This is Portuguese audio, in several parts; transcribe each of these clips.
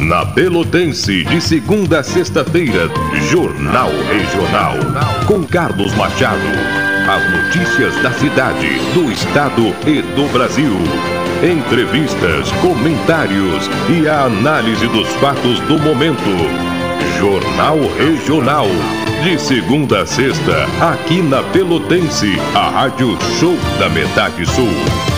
Na Pelotense, de segunda a sexta-feira, Jornal Regional. Com Carlos Machado. As notícias da cidade, do estado e do Brasil. Entrevistas, comentários e a análise dos fatos do momento. Jornal Regional. De segunda a sexta, aqui na Pelotense, a Rádio Show da Metade Sul.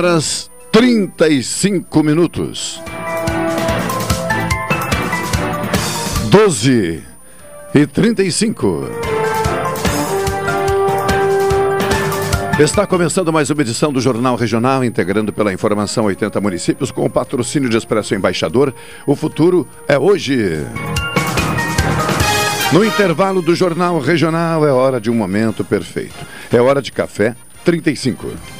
Horas 35 minutos. 12 e 35. Está começando mais uma edição do Jornal Regional, integrando pela informação 80 municípios, com o patrocínio de Expresso Embaixador. O futuro é hoje. No intervalo do Jornal Regional, é hora de um momento perfeito. É hora de café 35.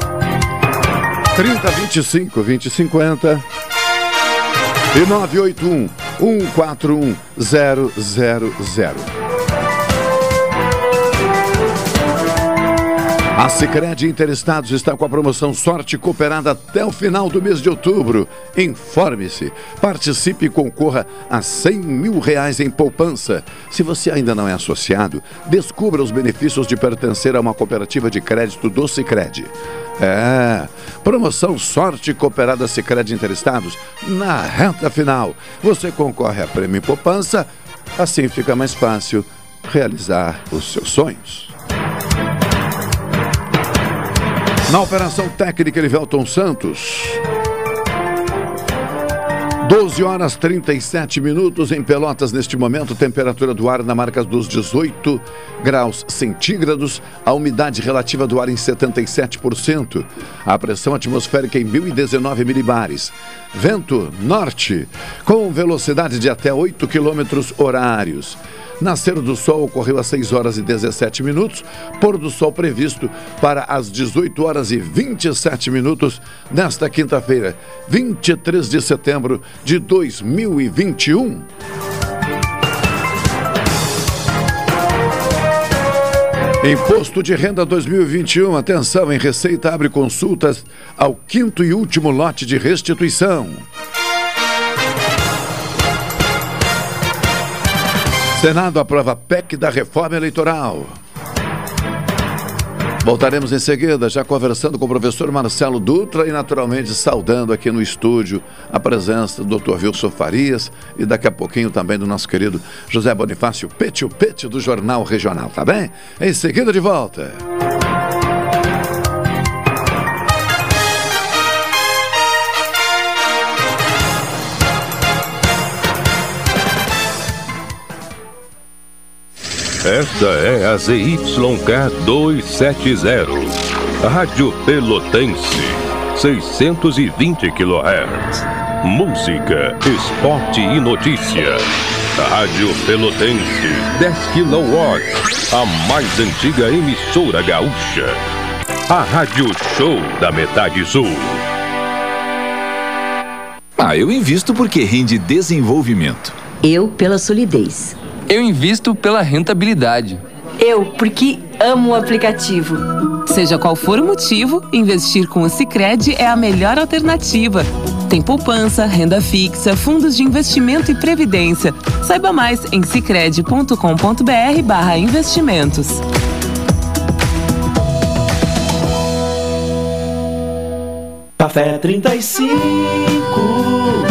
3025 2050 e 981 141 000. A Sicredi Interestados está com a promoção Sorte Cooperada até o final do mês de outubro. Informe-se, participe e concorra a 100 mil reais em poupança. Se você ainda não é associado, descubra os benefícios de pertencer a uma cooperativa de crédito do Sicredi. É, promoção Sorte Cooperada Sicredi Interestados na reta final. Você concorre a prêmio em poupança, assim fica mais fácil realizar os seus sonhos. Na operação técnica, Elivelton Santos. 12 horas 37 minutos em Pelotas neste momento, temperatura do ar na marca dos 18 graus centígrados, a umidade relativa do ar em 77%, a pressão atmosférica em 1019 milibares. Vento norte, com velocidade de até 8 quilômetros horários. Nascer do sol ocorreu às 6 horas e 17 minutos, pôr do sol previsto para as 18 horas e 27 minutos nesta quinta-feira, 23 de setembro de 2021. Imposto de Renda 2021. Atenção, em Receita abre consultas ao quinto e último lote de restituição. Senado aprova PEC da reforma eleitoral. Voltaremos em seguida, já conversando com o professor Marcelo Dutra e, naturalmente, saudando aqui no estúdio a presença do Dr. Wilson Farias e daqui a pouquinho também do nosso querido José Bonifácio Pete, o do Jornal Regional, tá bem? Em seguida, de volta. Esta é a ZYK 270, Rádio Pelotense, 620 kHz. Música, esporte e notícia. Rádio Pelotense, 10 kW, a mais antiga emissora gaúcha. A Rádio Show da Metade Sul. Ah, eu invisto porque rende desenvolvimento. Eu pela solidez. Eu invisto pela rentabilidade. Eu porque amo o aplicativo. Seja qual for o motivo, investir com o Sicredi é a melhor alternativa. Tem poupança, renda fixa, fundos de investimento e previdência. Saiba mais em sicredi.com.br/barra investimentos. Café 35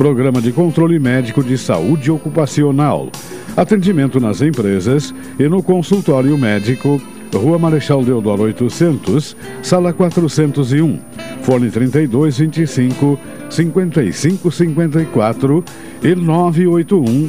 Programa de Controle Médico de Saúde Ocupacional. Atendimento nas empresas e no consultório médico, Rua Marechal Deodoro 800, Sala 401, Fone 3225 5554 e 981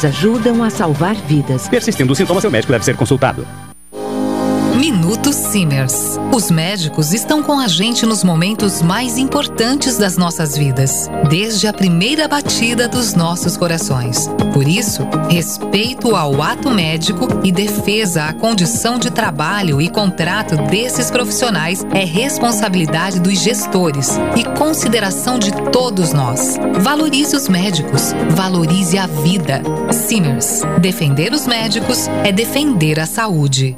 ajudam a salvar vidas. Persistindo os sintomas, seu médico deve ser consultado. Minuto Simers. Os médicos estão com a gente nos momentos mais importantes das nossas vidas, desde a primeira batida dos nossos corações. Por isso, respeito ao ato médico e defesa à condição de trabalho e contrato desses profissionais é responsabilidade dos gestores e consideração de todos nós. Valorize os médicos, valorize a vida. Simers. Defender os médicos é defender a saúde.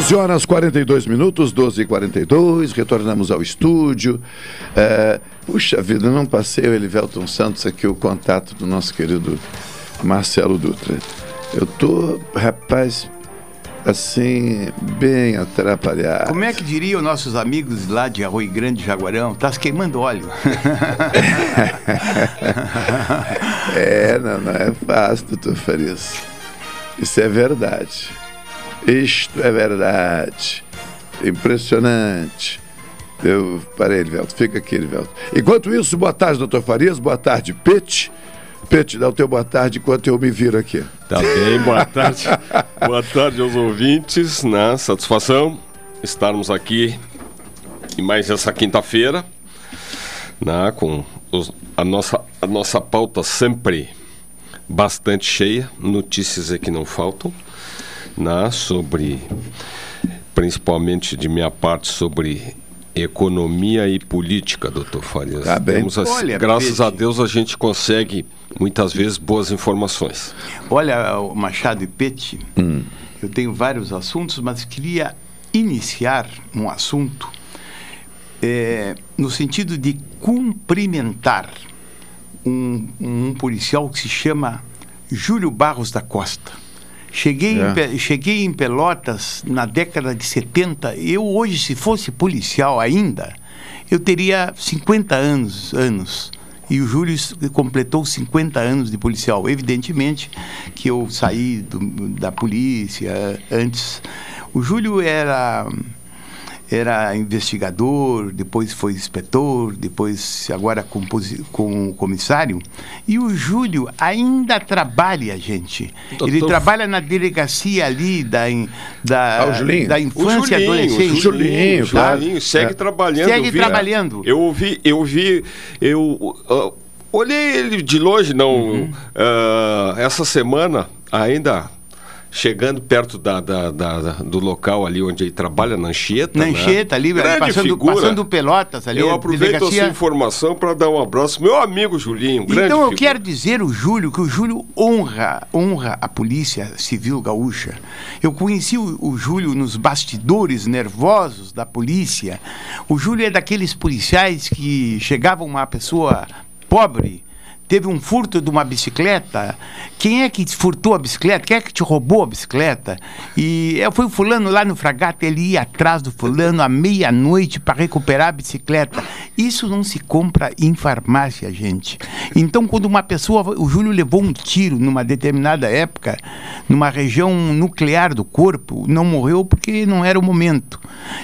Doze horas 42 minutos, 12 e 42 retornamos ao estúdio. É, puxa vida, não passei o Elivelton Santos aqui, o contato do nosso querido Marcelo Dutra. Eu tô, rapaz, assim, bem atrapalhado. Como é que diriam nossos amigos lá de Arroio Grande, Jaguarão? Tá se queimando óleo. é, não, não é fácil, doutor Farias. Isso é verdade. Isto é verdade. Impressionante. Eu parei, Elivelto. Fica aqui, Elivelto. Enquanto isso, boa tarde, doutor Farias. Boa tarde, Pete. Pete, dá o teu boa tarde enquanto eu me viro aqui. Tá bem, boa tarde. boa tarde aos ouvintes, né? Satisfação estarmos aqui em mais essa quinta-feira, né? Com os, a, nossa, a nossa pauta sempre bastante cheia, notícias é que não faltam né, sobre, principalmente de minha parte, sobre Economia e política, doutor Farias. Tá bem. Temos as- Olha, graças a Deus a gente consegue muitas vezes boas informações. Olha, Machado e Pete, eu tenho vários assuntos, mas queria iniciar um assunto eh, no sentido de cumprimentar um, um policial que se chama Júlio Barros da Costa. Cheguei, É. em, cheguei em Pelotas na década de 70. Eu hoje, se fosse policial ainda, eu teria 50 anos. anos. E o Júlio completou 50 anos de policial. Evidentemente que eu saí do- da polícia antes. O Júlio era era investigador, depois foi inspetor, depois agora com comissário. E o Júlio ainda trabalha, gente. Ele Doutor- trabalha na delegacia ali da, da, Ah, o Julinho. da O infância e Julinho, adolescência. o Julinho, claro. Julinho, segue É. trabalhando. Segue eu vi- trabalhando. Eu ouvi, eu vi, eu ah, olhei ele de longe, não. Uhum. ah, essa semana, ainda chegando perto da, da- da- do local ali onde ele trabalha, na Anchieta. Na né? Anchieta, ali, Grande passando, figura. passando Pelotas ali. Eu aproveito delegacia- essa informação para dar um abraço. Meu amigo Julinho, grande Então eu figura. quero dizer o Júlio que o Júlio honra, honra a Polícia Civil Gaúcha. Eu conheci o, o Júlio nos bastidores nervosos da polícia. O Júlio é daqueles policiais que chegava uma pessoa pobre, teve um furto de uma bicicleta. Quem é que te furtou a bicicleta? Quem é que te roubou a bicicleta? E eu fui o fulano lá no fragata, ele ia atrás do fulano à meia-noite para recuperar a bicicleta. Isso não se compra em farmácia, gente. Então, quando uma pessoa. O Júlio levou um tiro numa determinada época, numa região nuclear do corpo, não morreu porque não era o momento.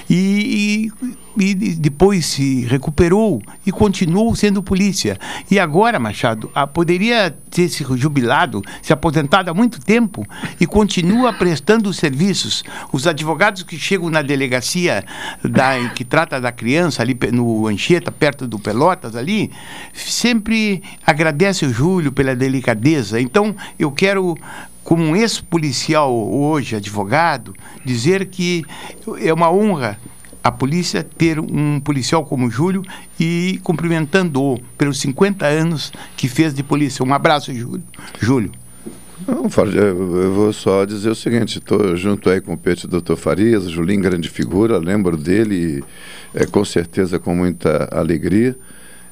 E. e e de- depois se recuperou e continuou sendo polícia. E agora, Machado, ah, poderia ter se jubilado, se aposentado há muito tempo e continua prestando os serviços. Os advogados que chegam na delegacia da, que trata da criança, ali no Anchieta, perto do Pelotas, ali, sempre agradece o Júlio pela delicadeza. Então, eu quero como um ex-policial hoje, advogado, dizer que é uma honra a polícia ter um policial como Júlio e cumprimentando-o pelos 50 anos que fez de polícia. Um abraço, Júlio. Júlio. Não, eu vou só dizer o seguinte, estou junto aí com o Peixe Doutor Farias, Julinho, grande figura, lembro dele, é, com certeza com muita alegria.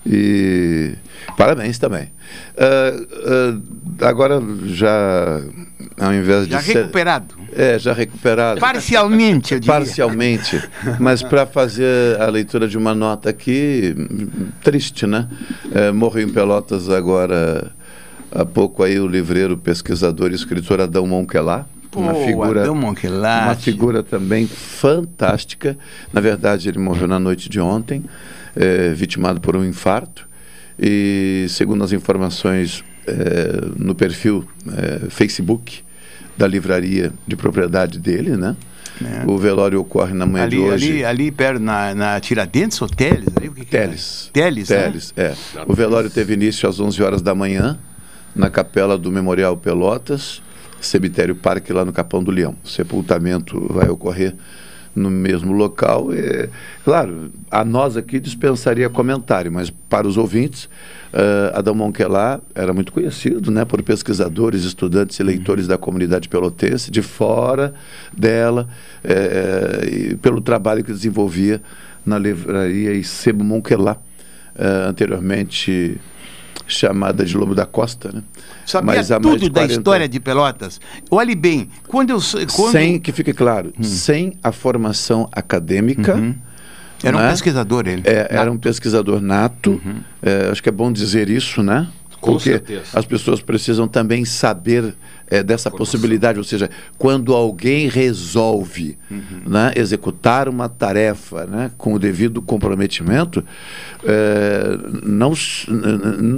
E parabéns também. Ah, ah, agora já ao invés Já de ser- recuperado. É, já recuperado. Parcialmente, eu diria. Parcialmente. Mas para fazer a leitura de uma nota aqui, triste, né? É, morreu em Pelotas agora, há pouco aí, o livreiro, pesquisador e escritor Adão Monquelá. uma figura, Adão Monquelá. uma figura também fantástica. Na verdade, ele morreu na noite de ontem, é, vitimado por um infarto. E segundo as informações é, no perfil é, Facebook da livraria de propriedade dele, né? O velório ocorre na manhã de Ali, hoje. ali, ali perto, na, na Tiradentes ou Teles? Ali, o que que é? Teles. Teles, né? Teles, é. O velório teve início às 11 horas da manhã, na capela do Memorial Pelotas, cemitério Parque, lá no Capão do Leão. O sepultamento vai ocorrer no mesmo local. É, claro, a nós aqui dispensaria comentário, mas para os ouvintes, eh, Adão Monquelá era muito conhecido né, por pesquisadores, estudantes e leitores da comunidade pelotense, de fora dela, e pelo trabalho que desenvolvia na livraria Icebo Monquelá, eh, anteriormente chamada de Lobo da Costa. Né? Sabia Mas há mais tudo de da 40 história de Pelotas. Olhe bem, quando eu... Quando... Sem, que fique claro, Hum. sem a formação acadêmica. Uhum. Era um né? pesquisador ele. É, era um pesquisador nato. É, acho que é bom dizer isso, né? Com Porque certeza. as pessoas precisam também saber é, dessa possibilidade, ou seja, quando alguém resolve né, executar uma tarefa né, com o devido comprometimento, é, não,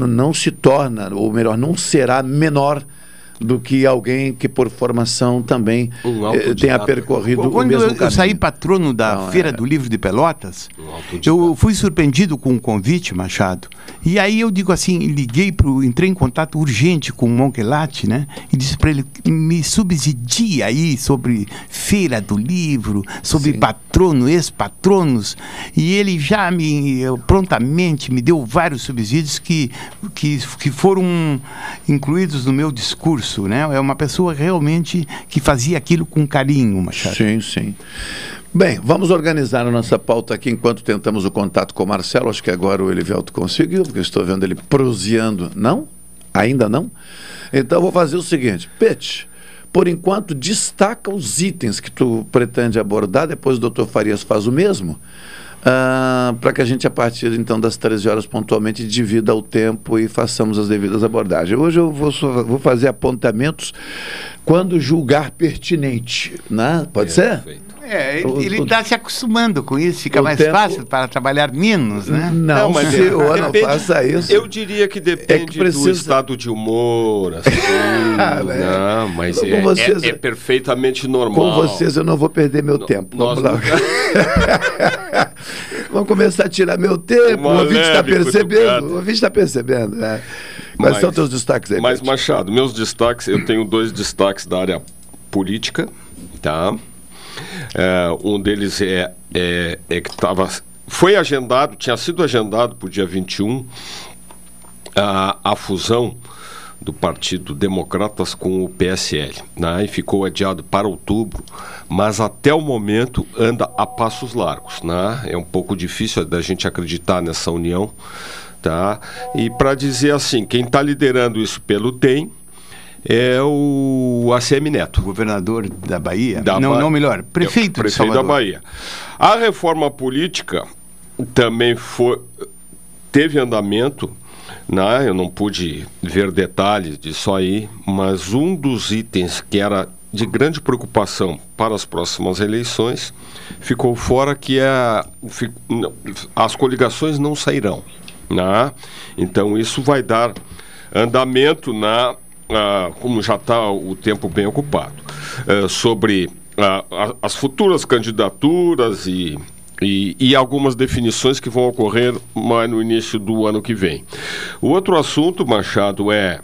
não se torna, ou melhor, não será menor do que alguém que por formação também Um eh, tenha percorrido o Quando mesmo eu, eu caminho. saí patrono da Não, Feira é- do Livro de Pelotas, eu fui surpreendido com o convite, Machado. E aí eu digo assim, liguei pro, entrei em contato urgente com o Monquelate, né? E disse para ele me subsidia aí sobre Feira do Livro, sobre patrono, ex-patronos, e ele já me prontamente me deu vários subsídios que, que, que foram incluídos no meu discurso. Né? É uma pessoa realmente que fazia aquilo com carinho, Machado. Sim, sim. Bem, vamos organizar a nossa pauta aqui enquanto tentamos o contato com o Marcelo. Acho que agora o Elivelto conseguiu, porque estou vendo ele proseando. Não? Ainda não? Então vou fazer o seguinte, Pet, por enquanto destaca os itens que tu pretende abordar, depois o doutor Farias faz o mesmo, ah, para que a gente, a partir então das 13 horas pontualmente, divida o tempo e façamos as devidas abordagens. Hoje eu vou, vou fazer apontamentos quando julgar pertinente, né? Pode ser? É, ele está se acostumando com isso, fica mais tempo- fácil para trabalhar menos, né? Não, mas se é- depende- faça isso. Eu diria que depende precisa- do estado de humor, assim. Ah, não, mas Com é, vocês- é- é perfeitamente normal. Com vocês eu não vou perder meu tempo. nós Vamos lá. Vamos começar a tirar meu tempo. Uma o ouvinte está percebendo. O ouvinte está percebendo. Né? Quais Mas- são teus destaques aí? Mas? Machado, meus destaques, eu tenho dois destaques da área política, tá? É, um deles é, é, é que estava. Foi agendado, tinha sido agendado para o dia 21 a, a fusão do Partido Democratas com o PSL, né? E ficou adiado para outubro, mas até o momento anda a passos largos, né? É um pouco difícil da gente acreditar nessa união, tá? E para dizer assim, quem está liderando isso pelo DEM é o ACM Neto. Governador da Bahia? Da não, Ba- não, melhor, prefeito, de prefeito da. Bahia. A reforma política também foi teve andamento, né? Eu não pude ver detalhes disso aí, mas um dos itens que era de grande preocupação para as próximas eleições ficou fora que é fi- não, as coligações não sairão, né? Então isso vai dar andamento na ah, como já está o tempo bem ocupado eh, sobre ah, a- as futuras candidaturas e, e, e algumas definições que vão ocorrer mais no início do ano que vem. O outro assunto, Machado, é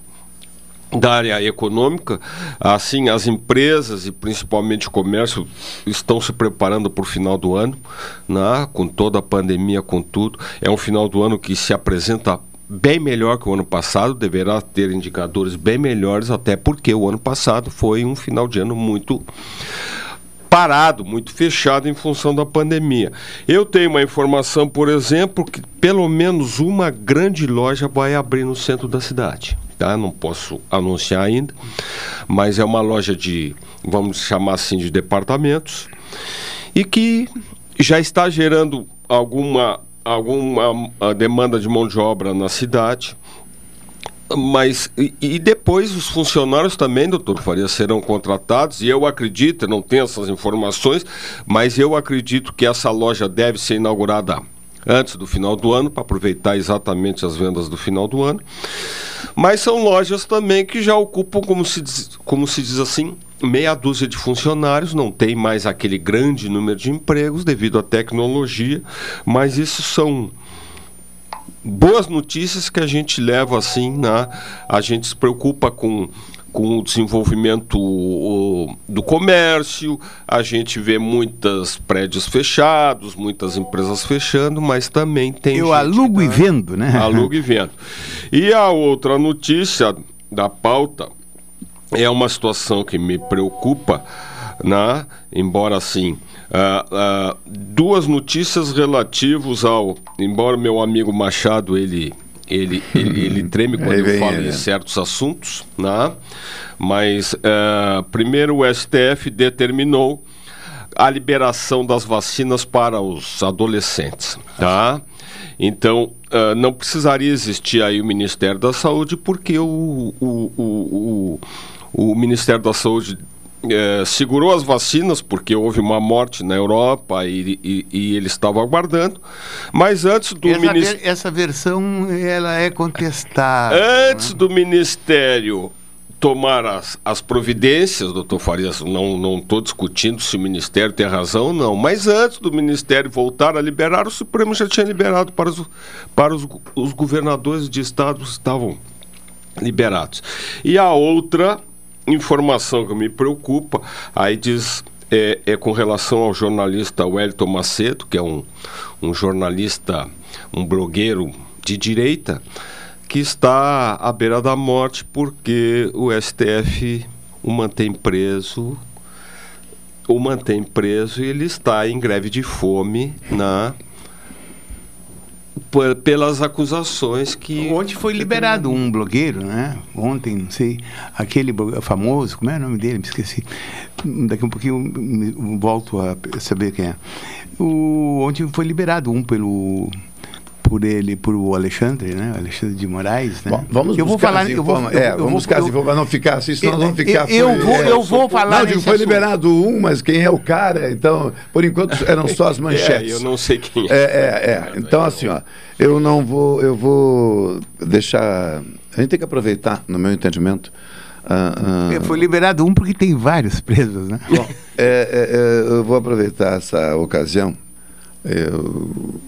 da área econômica, assim, as empresas e principalmente o comércio estão se preparando para o final do ano, né? com toda a pandemia, com tudo. É um final do ano que se apresenta bem melhor que o ano passado, deverá ter indicadores bem melhores, até porque o ano passado foi um final de ano muito parado, muito fechado em função da pandemia. Eu tenho uma informação, por exemplo, que pelo menos uma grande loja vai abrir no centro da cidade. Tá? Não posso anunciar ainda, mas é uma loja de, vamos chamar assim, de departamentos e que já está gerando alguma, alguma ah, demanda de mão de obra na cidade. Mas, e, e depois os funcionários também, doutor Faria, serão contratados, e eu acredito, não tenho essas informações, mas eu acredito que essa loja deve ser inaugurada antes do final do ano, para aproveitar exatamente as vendas do final do ano. Mas são lojas também que já ocupam, como se diz, como se diz assim, meia dúzia de funcionários, não tem mais aquele grande número de empregos devido à tecnologia, mas isso são boas notícias que a gente leva assim, né? A gente se preocupa com com o desenvolvimento o, do comércio, a gente vê muitos prédios fechados, muitas empresas fechando, mas também tem Eu gente alugo e tá- vendo, né? Alugo e vendo. E a outra notícia da pauta é uma situação que me preocupa, né? embora assim, ah, ah, duas notícias relativas ao, embora meu amigo Machado ele ele, ele, ele treme quando eu falo ele. em certos assuntos, né? mas ah, primeiro o STF determinou a liberação das vacinas para os adolescentes, tá? Então, ah, não precisaria existir aí o Ministério da Saúde, porque o, o, o, o, o Ministério da Saúde eh, segurou as vacinas, porque houve uma morte na Europa e, e, e ele estava aguardando, mas antes do Ministério... ver- essa versão ela é contestável. Antes do Ministério tomar as, as providências, doutor Farias, não estou discutindo se o Ministério tem razão ou não, mas antes do Ministério voltar a liberar, o Supremo já tinha liberado para os, para os, os governadores de estados que estavam liberados. E a outra informação que me preocupa, aí diz é, é com relação ao jornalista Wellington Macedo, que é um, um jornalista, um blogueiro de direita, que está à beira da morte porque o STF o mantém preso o mantém preso e ele está em greve de fome na por- pelas acusações que Ontem foi liberado um blogueiro, né? Ontem, não sei, aquele famoso, como é o nome dele? Me esqueci. Daqui a um pouquinho volto a saber quem é. O, ontem foi liberado um pelo por ele, por o Alexandre, né? Alexandre de Moraes, né? Bom, vamos eu vou buscar falar, eu vou, eu, é, eu vamos vou- buscar eu- informações, não ficar assim, senão nós vamos ficar... eu- eu foi- vou- é, eu vou falar Não, digo, foi assunto. liberado um, mas quem é o cara? Então, por enquanto, eram só as manchetes. É, eu não sei quem É, é, é. Então, assim, ó, eu não vou, eu vou deixar... A gente tem que aproveitar, no meu entendimento... ah, ah, Foi liberado um porque tem vários presos, né? Bom, é, é, é, eu vou aproveitar essa ocasião, eu-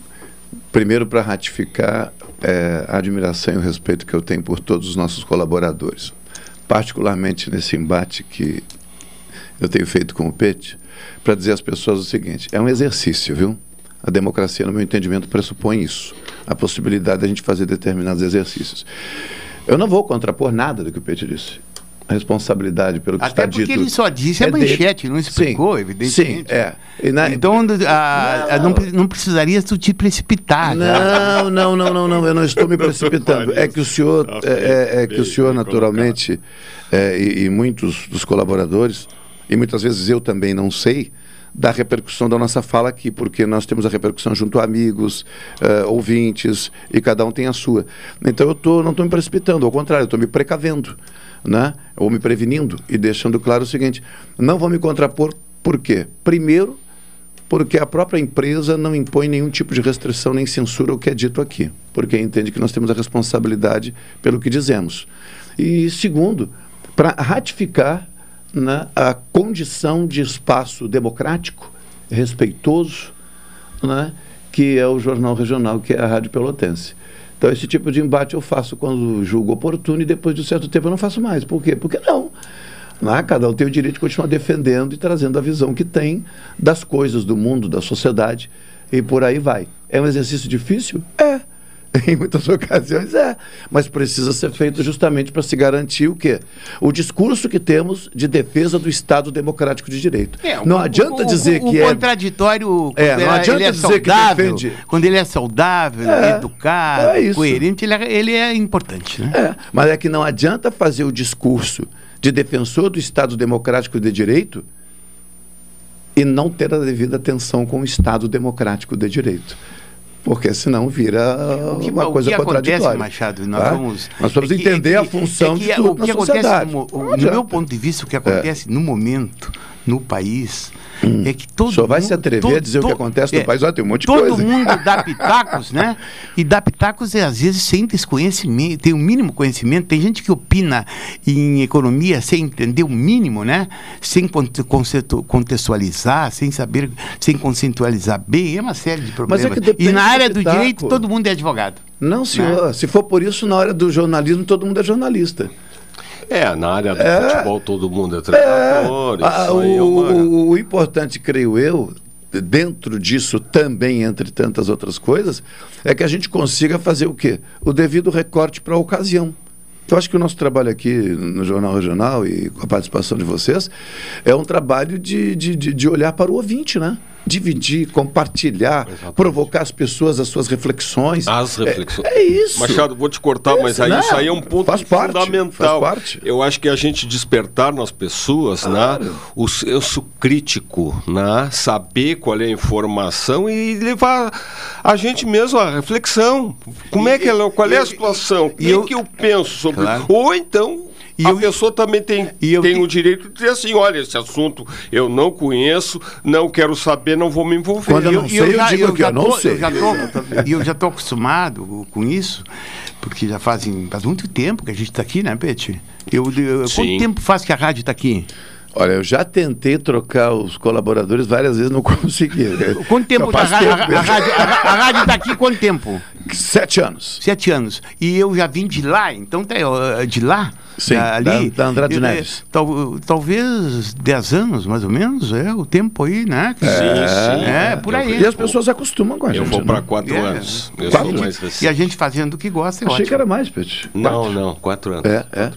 primeiro para ratificar é, a admiração e o respeito que eu tenho por todos os nossos colaboradores, particularmente nesse embate que eu tenho feito com o PET, para dizer às pessoas o seguinte: é um exercício, viu? A democracia, no meu entendimento, pressupõe isso, a possibilidade de a gente fazer determinados exercícios. Eu não vou contrapor nada do que o PET disse. A responsabilidade pelo que Até está porque dito. ele só disse a é dele. manchete, não explicou, Sim, evidentemente. Sim, é. E na- Então a- a- não, pre- não precisaria tu te precipitar. tá? Não, não, não, não, não, eu não estou me precipitando. É que o senhor, é, é- é que o senhor naturalmente, é, e, e muitos dos colaboradores, e muitas vezes eu também não sei, da repercussão da nossa fala aqui, porque nós temos a repercussão junto a amigos, eh, ouvintes, e cada um tem a sua. Então eu tô, não estou me precipitando, ao contrário, eu estou me precavendo, né? ou me prevenindo, e deixando claro o seguinte, não vou me contrapor, por quê? Primeiro, porque a própria empresa não impõe nenhum tipo de restrição nem censura ao que é dito aqui, porque entende que nós temos a responsabilidade pelo que dizemos. E segundo, para ratificar né, a condição de espaço democrático, respeitoso, né, que é o jornal regional, que é a Rádio Pelotense. Então, esse tipo de embate eu faço quando julgo oportuno e depois de um certo tempo eu não faço mais. Por quê? Porque não. Né? Cada um tem o direito de continuar defendendo e trazendo a visão que tem das coisas, do mundo, da sociedade e por aí vai. É um exercício difícil? É. Em muitas ocasiões é, mas precisa ser feito justamente para se garantir o quê? O discurso que temos de defesa do Estado democrático de direito. É, não o- adianta o- dizer o, que é contraditório É, não ele- adianta é dizer que saudável, defende- quando ele é saudável, É, educado, é coerente, ele é, ele é importante, né? É, mas é que não adianta fazer o discurso de defensor do Estado democrático de direito e não ter a devida atenção com o Estado democrático de direito. Porque senão vira que- uma coisa que acontece, contraditória. Machado, nós tá? vamos- nós vamos é que- entender é a função é que de o tudo que acontece, no, no meu ponto de vista, o que acontece no momento, no país, é que todo senhor vai se mundo- atrever todo- a dizer o que todo- acontece no é, país? Olha, tem um monte de todo coisa. mundo dá pitacos, né? E dá pitacos e às vezes sem ter esse conhecimento, tem o mínimo conhecimento. Tem gente que opina em economia sem entender o mínimo, né? Sem contextualizar, sem saber, sem conceitualizar bem, é uma série de problemas. Mas é que depende e na do área do pitaco. direito, todo mundo é advogado. Não, senhor. Se for por isso, na hora do jornalismo, todo mundo é jornalista. É, na área do É. futebol todo mundo é treinador. Ah, isso aí é o, uma... o- o importante, creio eu, dentro disso também, entre tantas outras coisas, é que a gente consiga fazer o quê? O devido recorte para a ocasião. Eu acho que o nosso trabalho aqui no Jornal Regional e com a participação de vocês é um trabalho de, de, de, de olhar para o ouvinte, né? Dividir, compartilhar, provocar as pessoas as suas reflexões. As reflexões. É, é isso. Machado, vou te cortar, mas aí Não, isso aí é um ponto faz parte, fundamental. faz parte. Eu acho que a gente despertar nas pessoas, né, o senso crítico, né, saber qual é a informação e levar a gente mesmo à reflexão. Como é que ela, qual é a situação? O que, eu- que eu penso sobre Claro. Ou então E a eu- pessoa também tem, E eu tem te- o direito de dizer assim, olha, esse assunto eu não conheço, não quero saber, não vou me envolver. Quando eu não sei, eu digo que eu não tô- sei. E eu já estou acostumado com isso, porque já fazem, faz muito tempo que a gente está aqui, né, Pete? Eu, eu- quanto tempo faz que a rádio está aqui? Olha, eu já tentei trocar os colaboradores várias vezes, não consegui. Quanto tempo faz a, ra- tempo a- a rádio a, rádio está aqui quanto tempo? Sete anos. Sete anos. E eu já vim de lá, então tá, de lá. Sim, da- da- ali. da Andrade eu, Neves. eh, tal- talvez dez anos, mais ou menos, é o tempo aí, né? Sim, sim. É, por aí. E as pessoas acostumam com a gente. Eu vou né? para quatro É. anos. Eu Quatro? sou mais E a gente fazendo o que gosta, é Achei ótimo. que era mais, Pet. Não, não, quatro anos. É, é.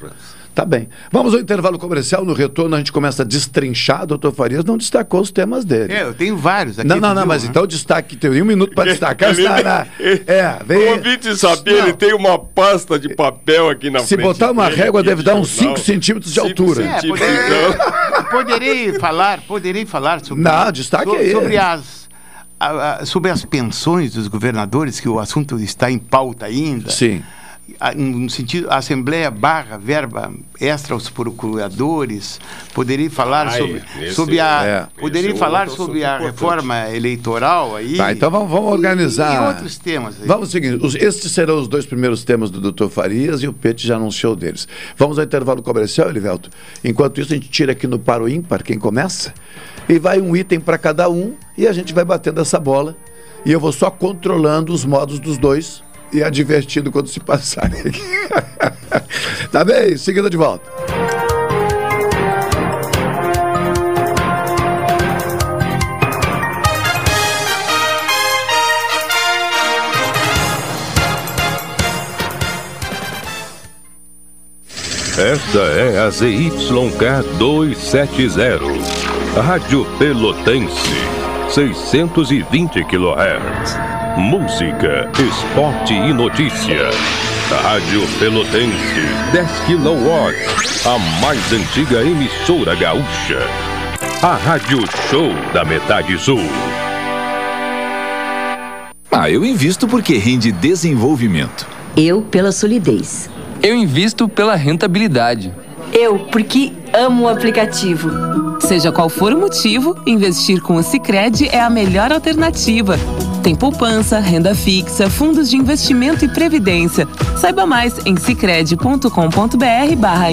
Tá bem. Vamos ao intervalo comercial. No retorno a gente começa a destrinchar. Doutor Farias não destacou os temas dele. É, eu tenho vários aqui. não, não, não, viu, mas né? então destaque, tem um minuto para destacar. Ele- está na- É, O vem. ouvinte sabia, ele tem uma pasta de papel aqui na Se frente. botar uma dele, régua, deve de dar uns jornal. 5 centímetros de altura. É, poderei, então. poderei falar, poderei falar sobre, Não, destaque so- aí. sobre as sobre as pensões dos governadores, que o assunto está em pauta ainda. Sim. A- No sentido, a Assembleia barra verba extra aos procuradores. Poderei falar Ai, sobre, esse- sobre a. é. poderei Esse é falar outro sobre a importante. reforma eleitoral aí. Tá, então vamos, vamos organizar. E, e outros temas aí. Vamos seguir. Os, estes serão os dois primeiros temas do Dr. Farias e o Pete já anunciou deles. Vamos ao intervalo comercial, Elivelto. Enquanto isso, a gente tira aqui no Paro Ímpar quem começa e vai um item para cada um e a gente vai batendo essa bola. E eu vou só controlando os modos dos dois e divertido quando se passarem. tá bem? Seguida de volta. Esta é a ZYK 270, Rádio Pelotense, 620 kHz. Música, esporte e notícia. Rádio Pelotense, 10 kW, a mais antiga emissora gaúcha. A Rádio Show da Metade Sul. Ah, eu invisto porque rende desenvolvimento. Eu pela solidez. Eu invisto pela rentabilidade. Eu, porque amo o aplicativo. Seja qual for o motivo, investir com o Sicredi é a melhor alternativa. Tem poupança, renda fixa, fundos de investimento e previdência. Saiba mais em sicredi.com.br/barra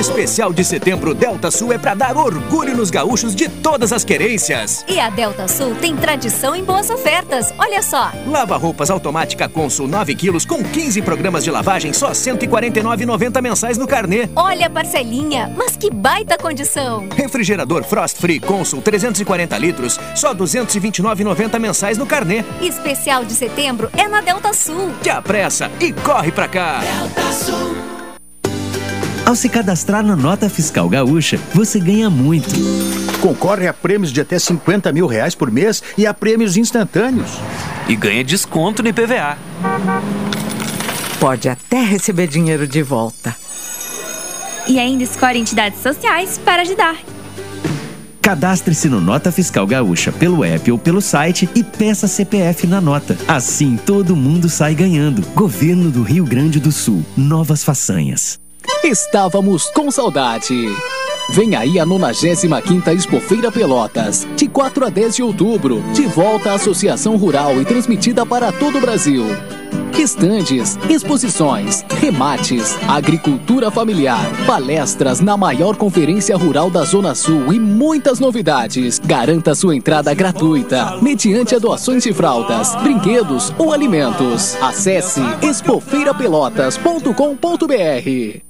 Especial de setembro Delta Sul é para dar orgulho nos gaúchos de todas as querências. E a Delta Sul tem tradição em boas ofertas. Olha só. Lava roupas automática Consul 9 quilos com 15 programas de lavagem só R$ 149,90 mensais no carnê. Olha a parcelinha, mas que baita condição. Refrigerador Frost Free Consul 340 litros só R$ 229,90 mensais no carnê. Especial de setembro é na Delta Sul. Te apressa e corre pra cá. Delta Sul. Ao se cadastrar na Nota Fiscal Gaúcha, você ganha muito. Concorre a prêmios de até 50 mil reais por mês e a prêmios instantâneos. E ganha desconto no IPVA. Pode até receber dinheiro de volta. E ainda escolhe entidades sociais para ajudar. Cadastre-se no Nota Fiscal Gaúcha pelo app ou pelo site e peça CPF na nota. Assim todo mundo sai ganhando. Governo do Rio Grande do Sul. Novas façanhas. Estávamos com saudade. Vem aí a 95ª Expofeira Pelotas, de 4 a 10 de outubro, de volta à Associação Rural e transmitida para todo o Brasil. Estandes, exposições, remates, agricultura familiar, palestras na maior conferência rural da Zona Sul e muitas novidades. Garanta sua entrada gratuita, mediante doações de fraldas, brinquedos ou alimentos. Acesse expofeirapelotas.com.br.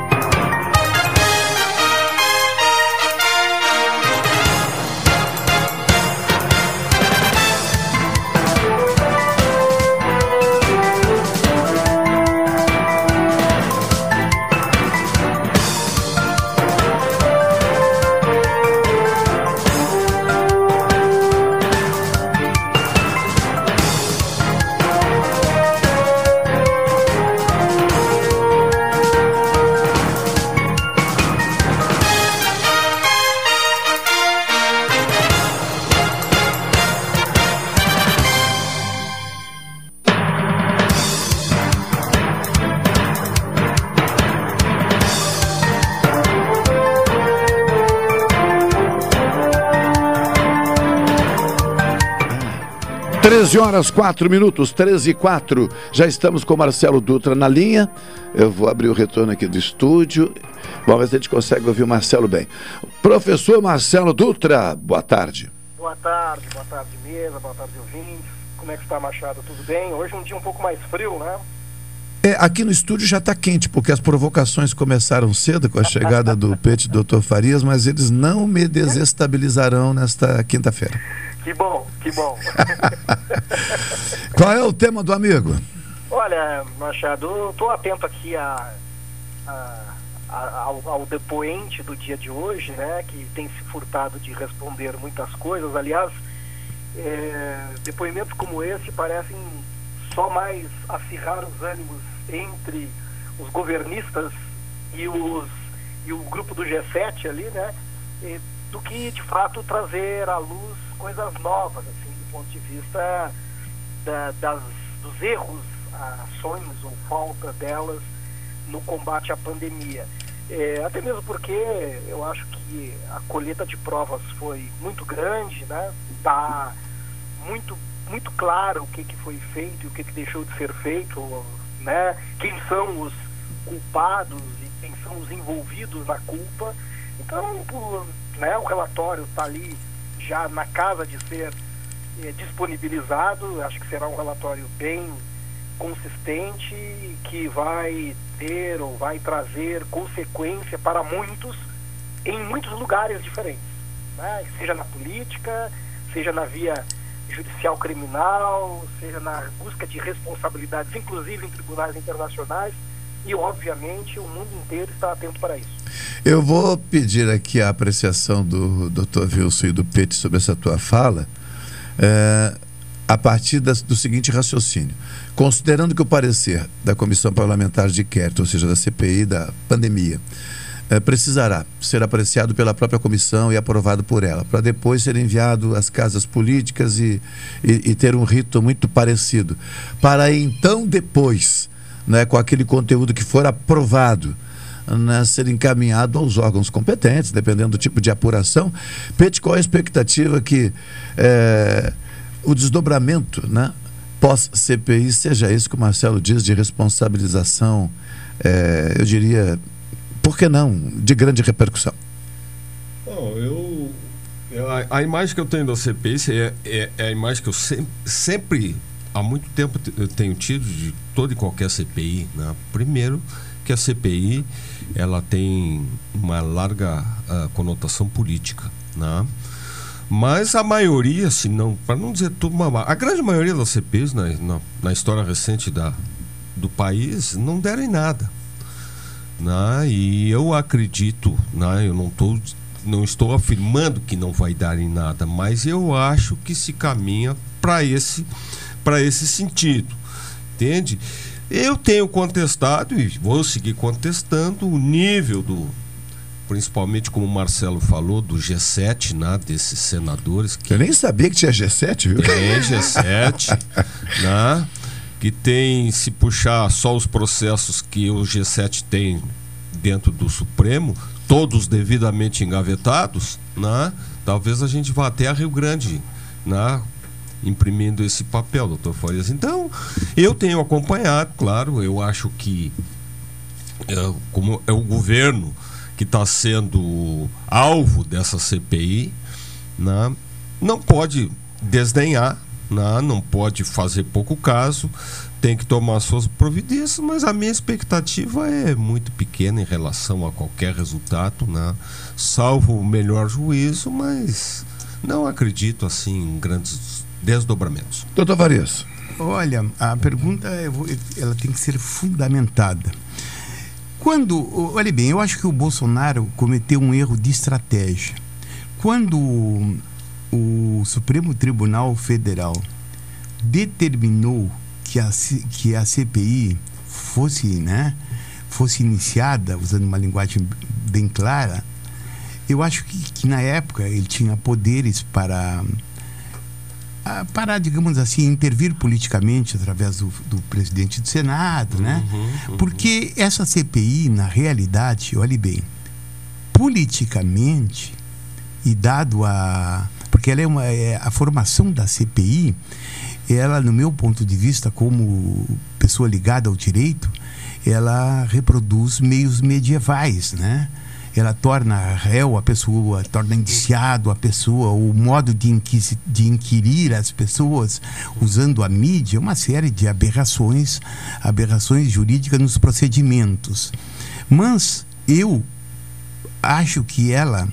Horas 4 minutos, 13 e 4. Já estamos com Marcelo Dutra na linha. Eu vou abrir o retorno aqui do estúdio. Vamos ver se a gente consegue ouvir o Marcelo bem. Professor Marcelo Dutra, boa tarde. Boa tarde, boa tarde mesa, boa tarde ouvintes. Como é que está, Machado? Tudo bem? Hoje é um dia um pouco mais frio, né? É, aqui no estúdio já está quente, porque as provocações começaram cedo com a chegada do Pet Dr. Farias, mas eles não me desestabilizarão nesta quinta-feira. Que bom, que bom. Qual é o tema do amigo? Olha, Machado, estou atento aqui a, a, a, ao, ao, depoente do dia de hoje, né, que tem se furtado de responder muitas coisas. Aliás, é, depoimentos como esse parecem só mais acirrar os ânimos entre os governistas e, os, e o grupo do G7 ali, né, do que de fato trazer à luz coisas novas, assim, do ponto de vista da, das, dos erros, ações ou falta delas no combate à pandemia. É, até mesmo porque eu acho que a colheita de provas foi muito grande, né? Está muito, muito claro o que, que foi feito e o que, que deixou de ser feito, né? Quem são os culpados e quem são os envolvidos na culpa. Então, por, né, o relatório está ali já na casa de ser é, disponibilizado. Acho que será um relatório bem consistente que vai ter ou vai trazer consequência para muitos em muitos lugares diferentes, né? seja na política, seja na via judicial criminal, seja na busca de responsabilidades, inclusive em tribunais internacionais e, obviamente, o mundo inteiro está atento para isso. Eu vou pedir aqui a apreciação do Dr. Wilson e do Pete sobre essa tua fala, é, a partir das, do seguinte raciocínio. Considerando que o parecer da Comissão Parlamentar de Inquérito, ou seja, da CPI da pandemia, é, precisará ser apreciado pela própria comissão e aprovado por ela, para depois ser enviado às casas políticas e, e, e ter um rito muito parecido. Para então, depois né, com aquele conteúdo que for aprovado, né, ser encaminhado aos órgãos competentes, dependendo do tipo de apuração. Pete, qual a expectativa que é, o desdobramento né, pós-CPI seja isso que o Marcelo diz de responsabilização, é, eu diria, por que não, de grande repercussão? Bom, eu, a, a, imagem que eu tenho da CPI é, é, é a imagem que eu sempre, sempre há muito tempo eu tenho tido de toda e qualquer CPI. Né? Primeiro, que a CPI ela tem uma larga uh, conotação política. Né? Mas a maioria, se não, para não dizer tudo, a grande maioria das CPIs na, na, na, história recente da, do país não deram em nada. Né? E eu acredito, né? eu não, tô, não estou afirmando que não vai dar em nada, mas eu acho que se caminha para esse para esse sentido. Entende? Eu tenho contestado e vou seguir contestando o nível do, principalmente como o Marcelo falou, do G7, né, desses senadores. Que... Eu nem sabia que tinha G7, viu? Tem G7, né, que tem, se puxar só os processos que o G7 tem dentro do Supremo, todos devidamente engavetados, né, talvez a gente vá até a Rio Grande, né, imprimindo esse papel, doutor Farias. Então, eu tenho acompanhado, claro, eu acho que é, como é o governo que está sendo alvo dessa CPI, né, não pode desdenhar, né, não pode fazer pouco caso, tem que tomar suas providências, mas a minha expectativa é muito pequena em relação a qualquer resultado, né, salvo o melhor juízo, mas não acredito assim em grandes desdobramentos. Doutor Varias. Olha, a pergunta ela tem que ser fundamentada. Quando, olha bem, eu acho que o Bolsonaro cometeu um erro de estratégia. Quando o Supremo Tribunal Federal determinou que a, que a CPI fosse, né, fosse iniciada, usando uma linguagem bem clara, eu acho que, que na época ele tinha poderes para para, digamos assim, intervir politicamente através do, do presidente do Senado, né? Uhum, uhum. Porque essa CPI, na realidade, olhe bem, politicamente e dado a porque ela é uma é, a formação da CPI, ela no meu ponto de vista como pessoa ligada ao direito, ela reproduz meios medievais, né? Ela torna réu a pessoa, torna indiciado a pessoa, o modo de, inquis, de inquirir as pessoas usando a mídia, uma série de aberrações, aberrações jurídicas nos procedimentos. Mas eu acho que ela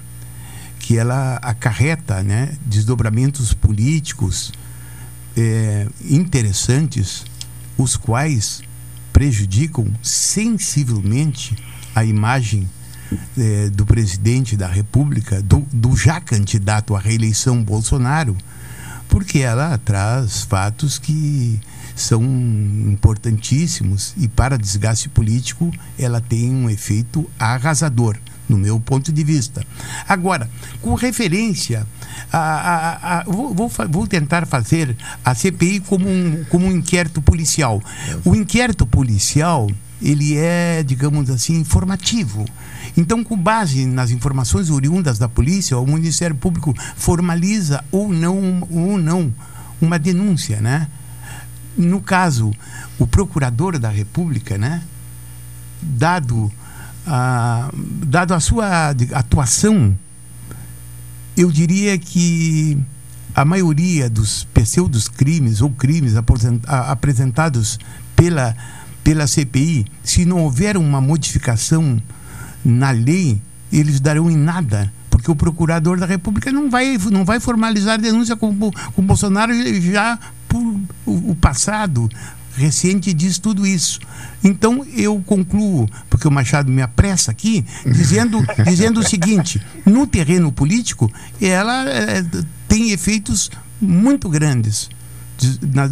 que ela acarreta né, desdobramentos políticos é, interessantes, os quais prejudicam sensivelmente a imagem é, do presidente da República, do, do já candidato à reeleição Bolsonaro, porque ela traz fatos que são importantíssimos e para desgaste político ela tem um efeito arrasador no meu ponto de vista. Agora, com referência a, a, a vou, vou, vou, tentar fazer a CPI como um, como um inquérito policial. O inquérito policial ele é, digamos assim, informativo. Então, com base nas informações oriundas da polícia, o Ministério Público formaliza ou não, ou não uma denúncia, né? No caso, o procurador da República, né? Dado a, dado a sua atuação, eu diria que a maioria dos pseudos crimes ou crimes apresentados pela, pela CPI, se não houver uma modificação na lei, eles darão em nada, porque o procurador da República não vai, não vai formalizar denúncia com, com Bolsonaro já por o, o passado recente diz tudo isso. Então eu concluo, porque o Machado me apressa aqui, dizendo, dizendo o seguinte: no terreno político, ela é, tem efeitos muito grandes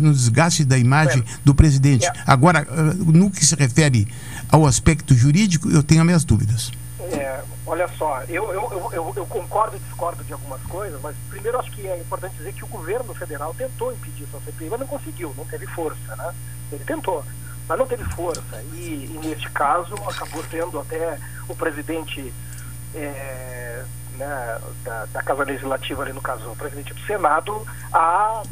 no desgaste da imagem do presidente. Agora, ah, no que se refere ao aspecto jurídico, eu tenho as minhas dúvidas. É, olha só, eu, eu, eu, eu, concordo e discordo de algumas coisas, mas primeiro acho que é importante dizer que o governo federal tentou impedir essa CPI, mas não conseguiu, não teve força, né? Ele tentou, mas não teve força. E, e neste caso acabou tendo até o presidente é, né, da, da, Casa Legislativa, ali no caso, o presidente do Senado, a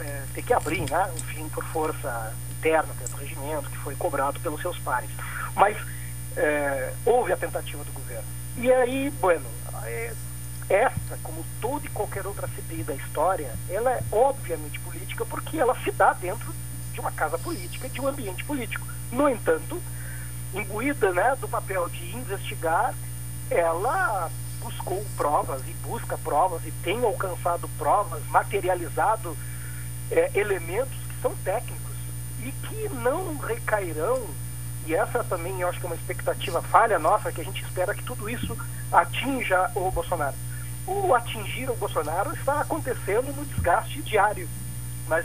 é, ter que abrir, né, enfim, por força interna, pelo regimento, que foi cobrado pelos seus pares. Mas é, houve a tentativa do governo. E aí, bueno, é, essa, como toda e qualquer outra CPI da história, ela é obviamente política porque ela se dá dentro de uma casa política, de um ambiente político. No entanto, imbuída né, do papel de investigar, ela buscou provas e busca provas e tem alcançado provas, materializado é, elementos que são técnicos e que não recairão, e essa também eu acho que é uma expectativa falha nossa, que a gente espera que tudo isso atinja o Bolsonaro. O atingir o Bolsonaro está acontecendo no desgaste diário, mas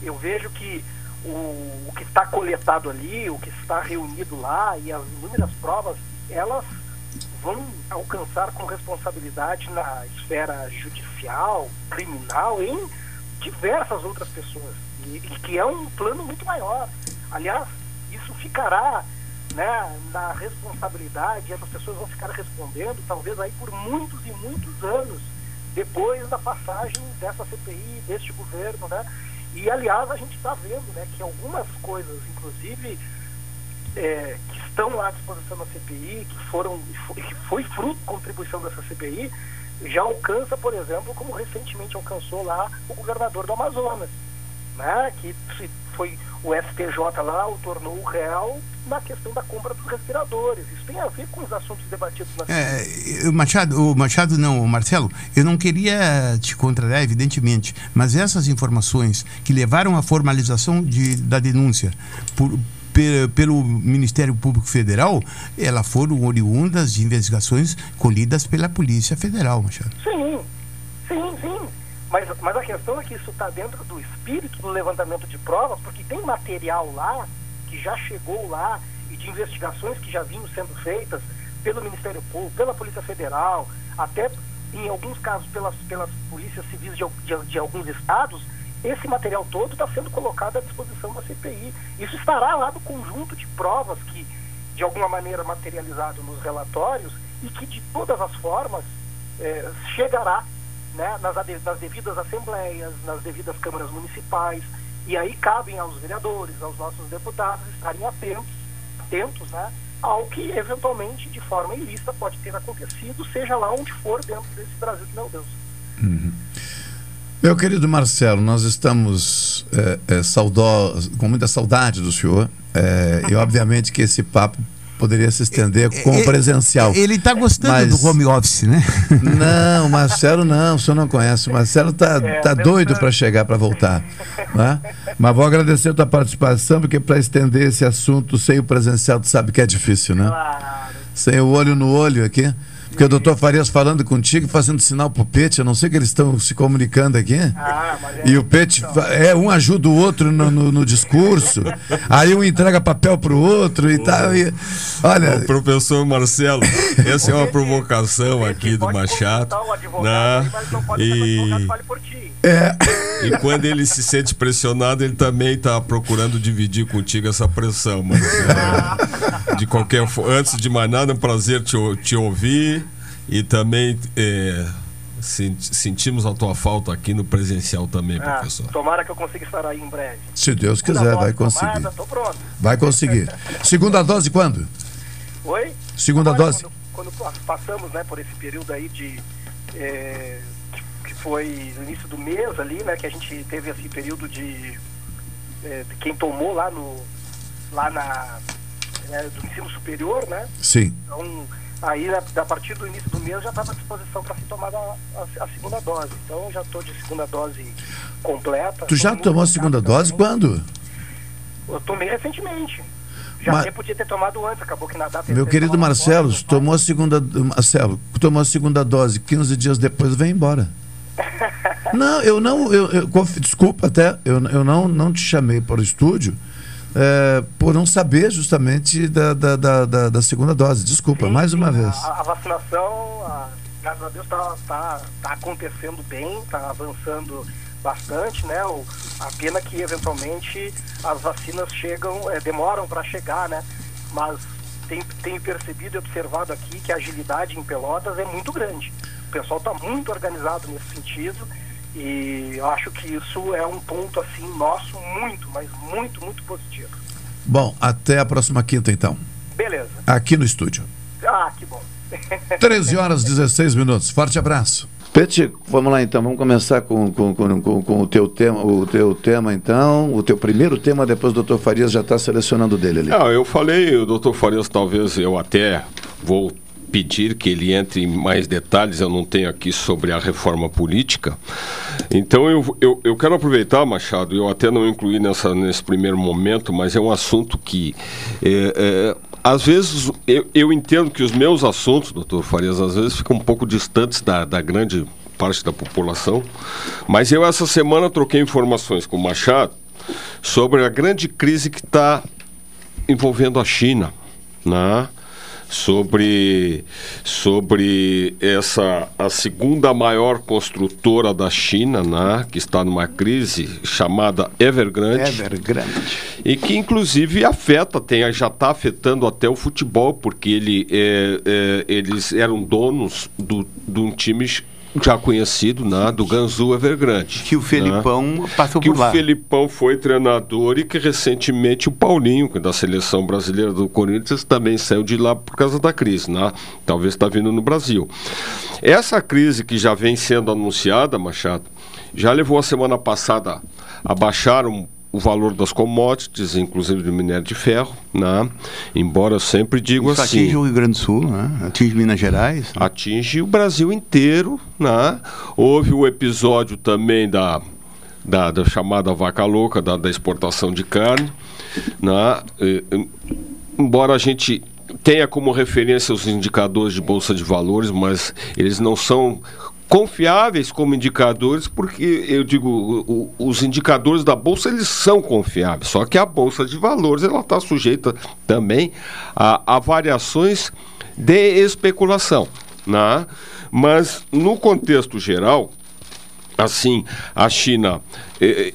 eu vejo que o, o que está coletado ali, o que está reunido lá e as inúmeras provas, elas vão alcançar com responsabilidade na esfera judicial, criminal, em diversas outras pessoas. E, e, que é um plano muito maior. Aliás, isso ficará né, na responsabilidade, essas pessoas vão ficar respondendo, talvez aí por muitos e muitos anos, depois da passagem dessa CPI, deste governo, né? E aliás a gente está vendo, né, que algumas coisas, inclusive é, que estão lá à disposição da CPI, que foram que foi fruto de contribuição dessa CPI, já alcança, por exemplo, como recentemente alcançou lá o governador do Amazonas, né, que foi o STJ lá o tornou réu na questão da compra dos respiradores. Isso tem a ver com os assuntos debatidos na é, Machado, o Machado não, o Marcelo, eu não queria te contrariar, evidentemente, mas essas informações que levaram à formalização de, da denúncia por, pelo Ministério Público Federal, elas foram oriundas de investigações colhidas pela Polícia Federal, Machado. Sim, sim, sim. Mas, mas a questão é que isso está dentro do espírito do levantamento de provas, porque tem material lá que já chegou lá e de investigações que já vinham sendo feitas pelo Ministério Público, pela Polícia Federal, até em alguns casos pelas, pelas polícias civis de, de, de alguns estados, esse material todo está sendo colocado à disposição da CPI. Isso estará lá no conjunto de provas que, de alguma maneira, materializado nos relatórios e que, de todas as formas, eh, chegará né, nas, nas devidas assembleias, nas devidas câmaras municipais, e aí cabem aos vereadores, aos nossos deputados estarem atentos, atentos né, ao que eventualmente de forma ilícita pode ter acontecido, seja lá onde for dentro desse Brasil de meu Deus. Uhum. Meu querido Marcelo, nós estamos é, é, saudó com muita saudade do senhor. É, e obviamente que esse papo poderia se estender com o presencial. Ele está gostando mas... do home office, né? Não, Marcelo não, o senhor não conhece. O Marcelo está é, tá doido para chegar, para voltar. Né? Mas vou agradecer a tua participação, porque para estender esse assunto sem o presencial, tu sabe que é difícil, né? Claro. Sem o olho no olho aqui. Porque o doutor Farias falando contigo e fazendo sinal pro Pete, eu não sei que eles estão se comunicando aqui. Ah, é e o Pete, é, um ajuda o outro no, no, no, discurso, aí um entrega papel pro outro e tal. E, olha. O professor Marcelo, essa é uma provocação aqui do Machado. Né? E. É. E quando ele se sente pressionado, ele também está procurando dividir contigo essa pressão. Mas, é, de qualquer antes de mais nada, é um prazer te, te ouvir e também é, sentimos a tua falta aqui no presencial também, ah, professor. Tomara que eu consiga estar aí em breve. Se Deus quiser, vai conseguir. Tomada, vai conseguir. Segunda dose quando? Oi? Segunda Agora, dose? Quando, quando, passamos né, por esse período aí de. É, que foi no início do mês ali, né? Que a gente teve esse período de. É, de quem tomou lá no. lá na. É, do ensino superior, né? Sim. Então Aí, a partir do início do mês, já estava à disposição para se tomar a, a, a, segunda dose. Então, já estou de segunda dose completa. Tu já tomou a segunda dose quando? Eu tomei recentemente. Já Mas... podia ter tomado antes, acabou que na data... Meu querido Marcelo, dose, tomou a segunda... Marcelo, tomou a segunda dose, 15 dias depois vem embora. não, eu não... Eu, eu, desculpa até, eu, eu não, não te chamei para o estúdio é, por não saber justamente da, da, da, da segunda dose. Desculpa, sim, mais uma sim, vez. A, a vacinação, a, graças a Deus, está tá, tá acontecendo bem, está avançando bastante, né? O, a pena que eventualmente as vacinas chegam, é, demoram para chegar, né? Mas tenho, tenho percebido e observado aqui que a agilidade em Pelotas é muito grande. O pessoal está muito organizado nesse sentido e eu acho que isso é um ponto assim nosso muito, mas muito, muito positivo. Bom, até a próxima quinta então. Beleza. Aqui no estúdio. Ah, que bom. 13 horas 16 minutos. Forte abraço. Peti, vamos lá então, vamos começar com, com, com, com, o teu tema, o teu tema então, o teu primeiro tema, depois o doutor Farias já está selecionando dele ali. Não, eu falei, o doutor Farias talvez eu até vou pedir que ele entre em mais detalhes, eu não tenho aqui sobre a reforma política. Então eu, eu, eu quero aproveitar, Machado, eu até não incluí nessa, nesse primeiro momento, mas é um assunto que. É, é, às vezes eu, eu entendo que os meus assuntos, doutor Farias, às vezes ficam um pouco distantes da, da grande parte da população, mas eu essa semana troquei informações com o Machado sobre a grande crise que está envolvendo a China. Né? Sobre, sobre essa a segunda maior construtora da China, né, que está numa crise chamada Evergrande. Evergrande. E que inclusive afeta, tem, já está afetando até o futebol, porque ele, é, é, eles eram donos do, de um time já conhecido, né, do Ganzu Evergrande. Que o Felipão né? passou que por lá. o Felipão foi treinador e que recentemente o Paulinho, que é da seleção brasileira do Corinthians, também saiu de lá por causa da crise, né? Talvez está vindo no Brasil. Essa crise que já vem sendo anunciada, Machado, já levou a semana passada a baixar um o valor das commodities, inclusive do minério de ferro, né? embora eu sempre digo Isso assim. atinge o Rio Grande do Sul, né? atinge Minas Gerais. Atinge o Brasil inteiro. Né? Houve o episódio também da, da, da chamada vaca louca, da, da exportação de carne. Né? E, embora a gente tenha como referência os indicadores de bolsa de valores, mas eles não são confiáveis como indicadores, porque eu digo, o, os indicadores da bolsa eles são confiáveis, só que a bolsa de valores ela está sujeita também a, a, variações de especulação, né? Mas no contexto geral, assim, a China,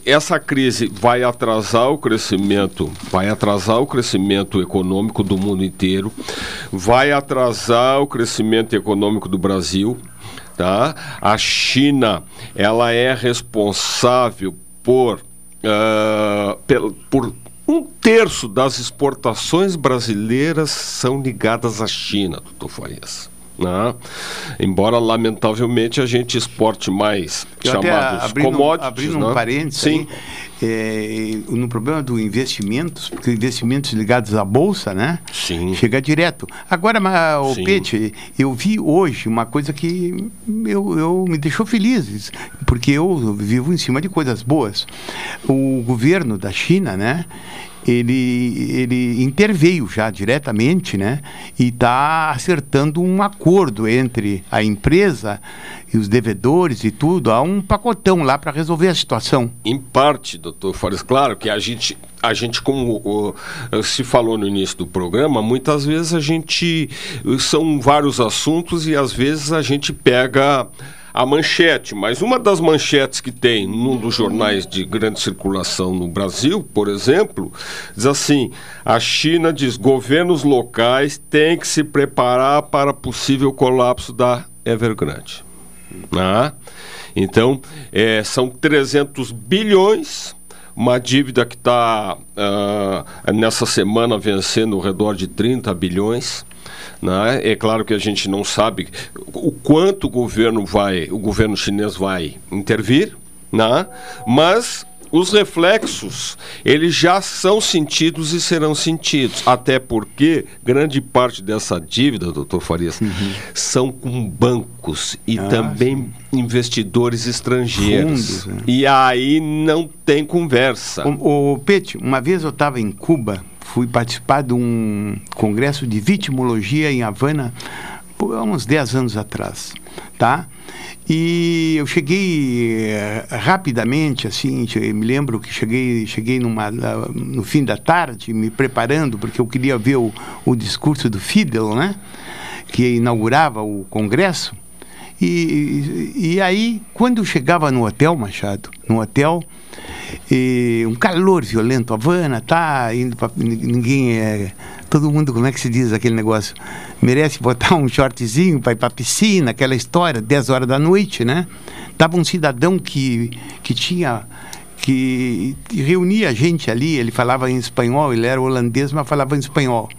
essa crise vai atrasar o crescimento, vai atrasar o crescimento econômico do mundo inteiro, vai atrasar o crescimento econômico do Brasil. Tá? A China ela é responsável por, uh, pel, por um terço das exportações brasileiras são ligadas à China, doutor Farias. Né? Embora, lamentavelmente, a gente exporte mais Eu chamados abrindo, commodities. Abrindo né? um parênteses, Sim. Aí, é, no problema do investimentos, porque investimentos ligados à Bolsa, né? Sim. Chega direto. Agora, o. Pete, eu vi hoje uma coisa que eu, eu me deixou feliz, porque eu vivo em cima de coisas boas. O governo da China, né? Ele, ele interveio já diretamente, né? E está acertando um acordo entre a empresa e os devedores e tudo. Há um pacotão lá para resolver a situação. Em parte, doutor Fares, claro que a gente, a gente como se falou no início do programa, muitas vezes a gente. São vários assuntos e às vezes a gente pega a manchete, mas uma das manchetes que tem num dos jornais de grande circulação no Brasil, por exemplo, diz assim: a China diz governos locais têm que se preparar para possível colapso da Evergrande. Né? Então, é, são 300 bilhões uma dívida que está uh, nessa semana vencendo ao redor de 30 bilhões. Né? É claro que a gente não sabe o quanto o governo vai, o governo chinês vai intervir, né? mas os reflexos eles já são sentidos e serão sentidos, até porque grande parte dessa dívida, doutor Farias, uhum. são com bancos e ah, também sim. investidores estrangeiros. Fundos, né? E aí não tem conversa. O, o Pete, uma vez eu estava em Cuba, fui participar de um congresso de vitimologia em Havana, há uns 10 anos atrás, tá? E eu cheguei eh, rapidamente, assim, me lembro que cheguei, cheguei numa, no fim da tarde, me preparando, porque eu queria ver o, o discurso do Fidel, né? Que inaugurava o congresso. E, e, aí, quando eu chegava no hotel, Machado, no hotel, e um calor violento, Havana, tá indo pra, ninguém é, todo mundo, como é que se diz aquele negócio, merece botar um shortzinho para ir para piscina, aquela história, 10 horas da noite, né? Tava um cidadão que, que tinha que reunia a gente ali, ele falava em espanhol, ele era holandês, mas falava em espanhol.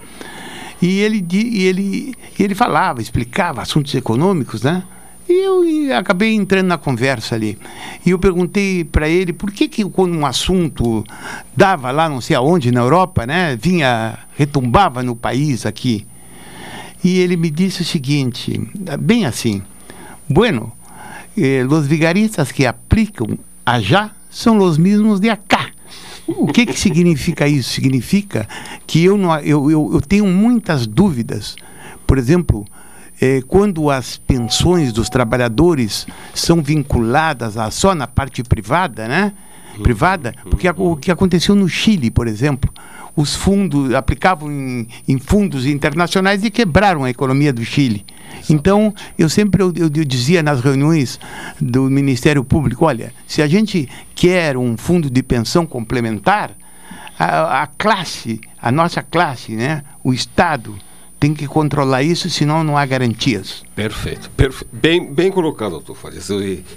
E ele, e ele, ele falava, explicava assuntos econômicos, né? E eu acabei entrando na conversa ali. E eu perguntei para ele por que, que quando um assunto dava lá não sei aonde na Europa, né, vinha, retumbava no país aqui. E ele me disse o seguinte, bem assim, bueno, eh, os vigaristas que aplicam allá são os mesmos de acá. O que, que significa isso? Significa que eu, não, eu, eu, eu tenho muitas dúvidas. Por exemplo, eh, quando as pensões dos trabalhadores são vinculadas a, só na parte privada, né? Privada, porque o que aconteceu no Chile, por exemplo, os fundos aplicavam em, em, fundos internacionais e quebraram a economia do Chile. Então, eu sempre eu, eu, dizia nas reuniões do Ministério Público, olha, se a gente quer um fundo de pensão complementar, a, a classe, a nossa classe, né, o Estado, Tem que controlar isso, senão não há garantias. Perfeito. Perfe... Bem, bem colocado, doutor Farias.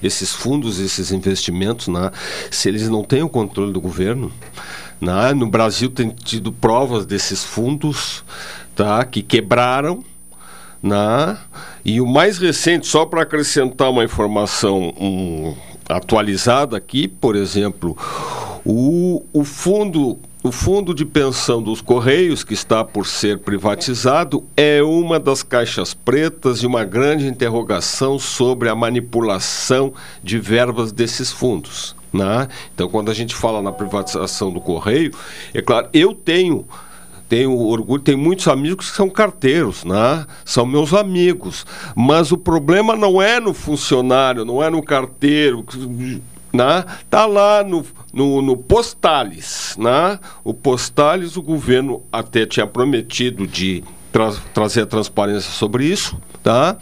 Esses fundos, esses investimentos, né, se eles não têm o controle do governo, né, no Brasil tem tido provas desses fundos tá, que quebraram. Né, e o mais recente, só para acrescentar uma informação um, atualizada aqui, por exemplo, o, o fundo o fundo de pensão dos Correios, que está por ser privatizado, é uma das caixas pretas e uma grande interrogação sobre a manipulação de verbas desses fundos. Né? Então, quando a gente fala na privatização do Correio, é claro, eu tenho tenho orgulho, tenho muitos amigos que são carteiros, né? São meus amigos. Mas o problema não é no funcionário, não é no carteiro, né? Tá lá no, no, no Postales, né? O Postales, o governo até tinha prometido de tra trazer transparência sobre isso, tá?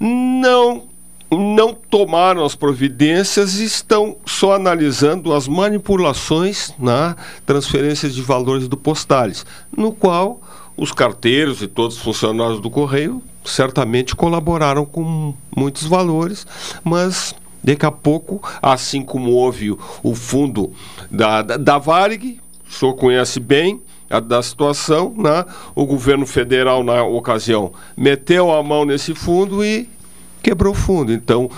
Não não tomaram as providências e estão só analisando as manipulações na transferências de valores do Postales, no qual os carteiros e todos os funcionários do Correio certamente colaboraram com muitos valores, mas Daqui a pouco, assim como houve o, fundo da, da, da Varig, o senhor conhece bem a da situação, né? o governo federal, na ocasião, meteu a mão nesse fundo e quebrou o fundo. Então, uh,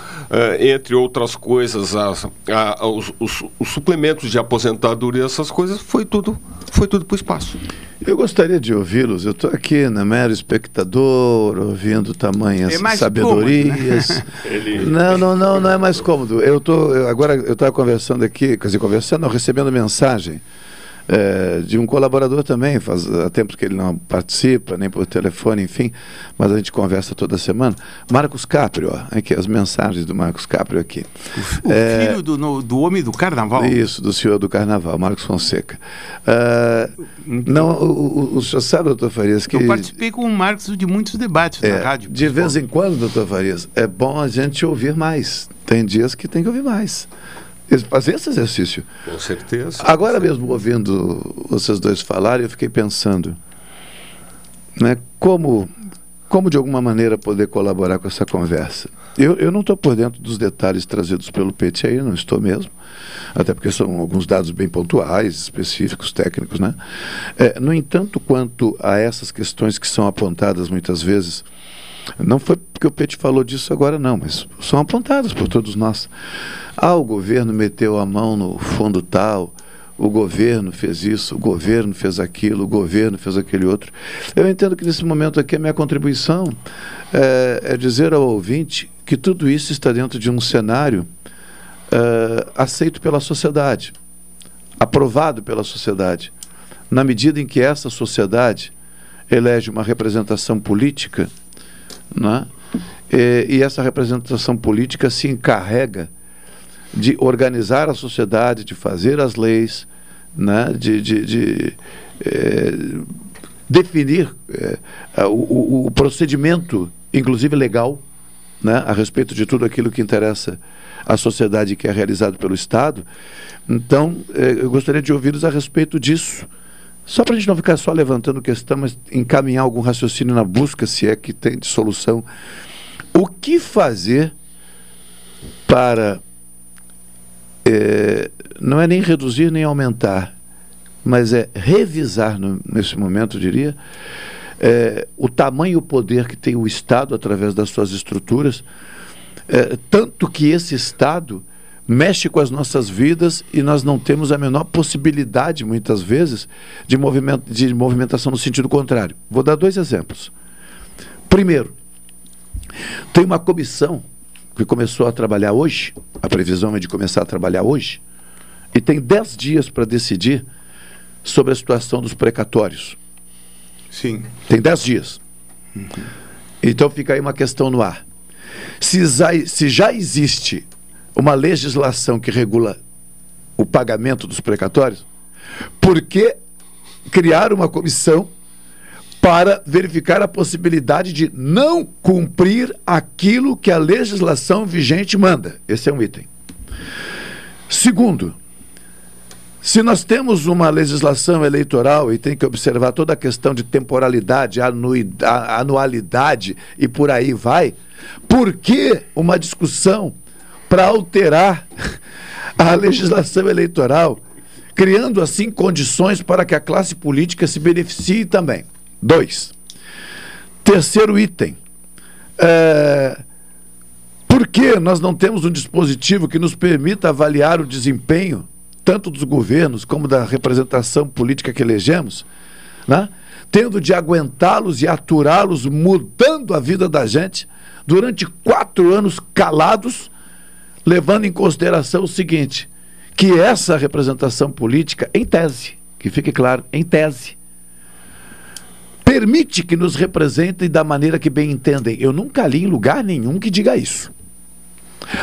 entre outras coisas, as, a, os, os, os, suplementos de aposentadoria, essas coisas, foi tudo, foi tudo para o espaço. Eu gostaria de ouvi-los. Eu estou aqui na mero espectador, ouvindo tamanhas é sabedorias. Cômodo, né? Ele... Não, não, não, não é mais cômodo. Eu tô eu, agora eu estava conversando aqui, quer dizer, conversando, não, recebendo mensagem é, de um colaborador também, faz há tempos que ele não participa, nem por telefone, enfim, mas a gente conversa toda semana. Marcos Caprio, aqui, as mensagens do Marcos Caprio aqui. O, é, filho do, no, do homem do carnaval? Isso, do senhor do carnaval, Marcos Fonseca. É, não, o, o, o senhor sabe, doutor Farias, que. Eu participei com o Marcos de muitos debates na é, rádio. De vez em quando, doutor Farias, é bom a gente ouvir mais. Tem dias que tem que ouvir mais fazer esse exercício. Com certeza. Agora mesmo, ouvindo vocês dois falarem, eu fiquei pensando né, como, como de alguma maneira poder colaborar com essa conversa. Eu, eu não estou por dentro dos detalhes trazidos pelo PT aí, não estou mesmo, até porque são alguns dados bem pontuais, específicos, técnicos, né? É, no entanto, quanto a essas questões que são apontadas muitas vezes, não foi porque o Pete falou disso agora, não, mas são apontadas por todos nós. Ah, o governo meteu a mão no fundo tal, o governo fez isso, o governo fez aquilo, o governo fez aquele outro. Eu entendo que nesse momento aqui a minha contribuição é, é dizer ao ouvinte que tudo isso está dentro de um cenário é, aceito pela sociedade, aprovado pela sociedade. Na medida em que essa sociedade elege uma representação política né? E, e essa representação política se encarrega de organizar a sociedade, de fazer as leis, né? de, de, de é, definir é, o, o, procedimento, inclusive legal, né? a respeito de tudo aquilo que interessa à sociedade que é realizado pelo Estado. Então, é, eu gostaria de ouvi-los a respeito disso. Só para a gente não ficar só levantando questão, mas encaminhar algum raciocínio na busca, se é que tem de solução. O que fazer para. É, não é nem reduzir nem aumentar, mas é revisar, no, nesse momento, eu diria, é, o tamanho e o poder que tem o Estado através das suas estruturas, é, tanto que esse Estado mexe com as nossas vidas e nós não temos a menor possibilidade, muitas vezes, de, movimento, de movimentação no sentido contrário. Vou dar dois exemplos. Primeiro, tem uma comissão que começou a trabalhar hoje, a previsão é de começar a trabalhar hoje, e tem dez dias para decidir sobre a situação dos precatórios. Sim. Tem dez dias. Uhum. Então fica aí uma questão no ar. Se já, se já existe uma legislação que regula o pagamento dos precatórios, por que criar uma comissão para verificar a possibilidade de não cumprir aquilo que a legislação vigente manda? Esse é um item. Segundo, Se nós temos uma legislação eleitoral e tem que observar toda a questão de temporalidade, anui- a- anualidade e por aí vai, por que uma discussão para alterar a legislação eleitoral, criando assim condições para que a classe política se beneficie também? Dois. Terceiro item. É, por que nós não temos um dispositivo que nos permita avaliar o desempenho, tanto dos governos como da representação política que elegemos, né? tendo de aguentá-los e aturá-los, mudando a vida da gente durante quatro anos calados, levando em consideração o seguinte: que essa representação política, em tese, que fique claro, em tese, permite que nos representem da maneira que bem entendem. Eu nunca li em lugar nenhum que diga isso.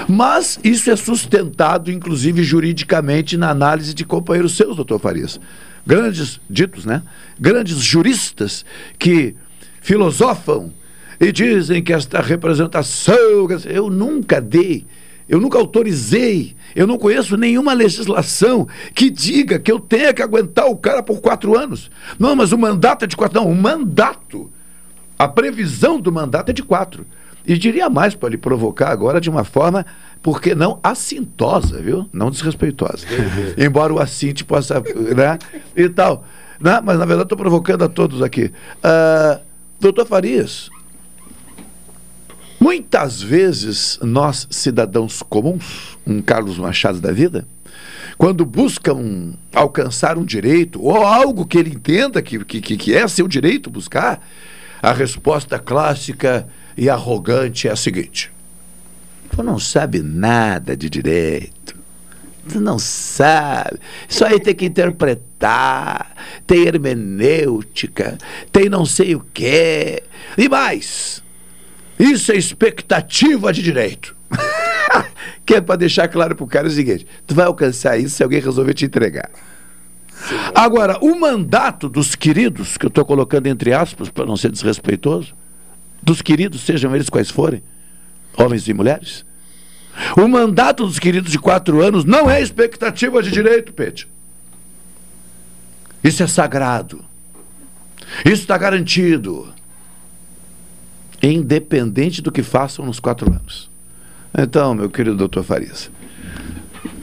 Mas isso é sustentado, inclusive juridicamente, na análise de companheiros seus, doutor Farias. Grandes, ditos, né? Grandes juristas que filosofam e dizem que esta representação. Eu nunca dei, eu nunca autorizei, eu não conheço nenhuma legislação que diga que eu tenha que aguentar o cara por quatro anos. Não, mas o mandato é de quatro. Não, o mandato, a previsão do mandato é de quatro. E diria mais para lhe provocar agora de uma forma, porque não assintosa, viu? Não desrespeitosa. Embora o assinte possa, né? E tal. Né? Mas na verdade estou provocando a todos aqui. Ah, doutor Farias, muitas vezes nós, cidadãos comuns, um Carlos Machado da vida, quando buscam alcançar um direito, ou algo que ele entenda que, que, que é seu direito buscar, a resposta clássica e arrogante é a seguinte: Tu não sabe nada de direito. Tu não sabe. Isso aí tem que interpretar. Tem hermenêutica. Tem não sei o quê. E mais. Isso é expectativa de direito. que é para deixar claro pro cara o seguinte: tu vai alcançar isso se alguém resolver te entregar. Agora, o mandato dos queridos, que eu estou colocando entre aspas para não ser desrespeitoso, dos queridos, sejam eles quais forem, homens e mulheres, o mandato dos queridos de quatro anos não é expectativa de direito, Pete. Isso é sagrado. Isso está garantido. Independente do que façam nos quatro anos. Então, meu querido doutor Farias,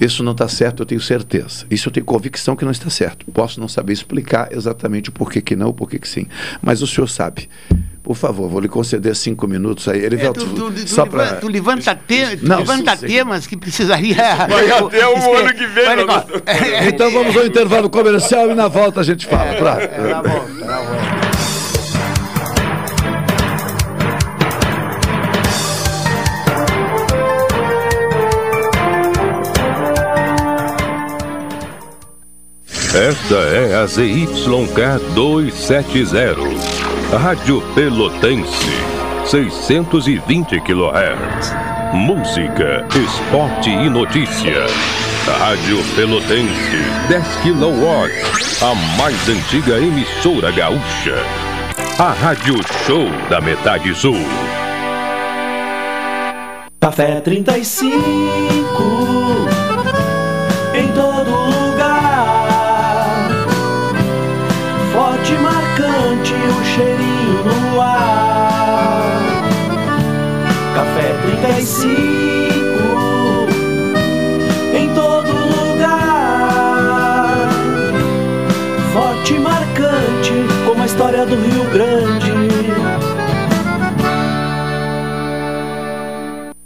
isso não está certo, eu tenho certeza. Isso eu tenho convicção que não está certo. Posso não saber explicar exatamente o porquê que não, o porquê que sim. Mas o senhor sabe. Por favor, vou lhe conceder cinco minutos aí. Ele É, tu, tu, tu, só levanta, pra... tu levanta, te- tu Não, levanta sim. temas que precisaria. Vai até o Esque- ano que vem, meu ó, Então vamos ao intervalo comercial e na volta a gente fala. Pra... Tá bom, tá bom. Esta é a ZYK 270, Rádio Pelotense, 620 kHz. Música, esporte e notícia. Rádio Pelotense, 10 kW, a mais antiga emissora gaúcha. A Rádio Show da Metade Sul. Café 35 Café 35 em todo lugar. Forte e marcante como a história do Rio Grande.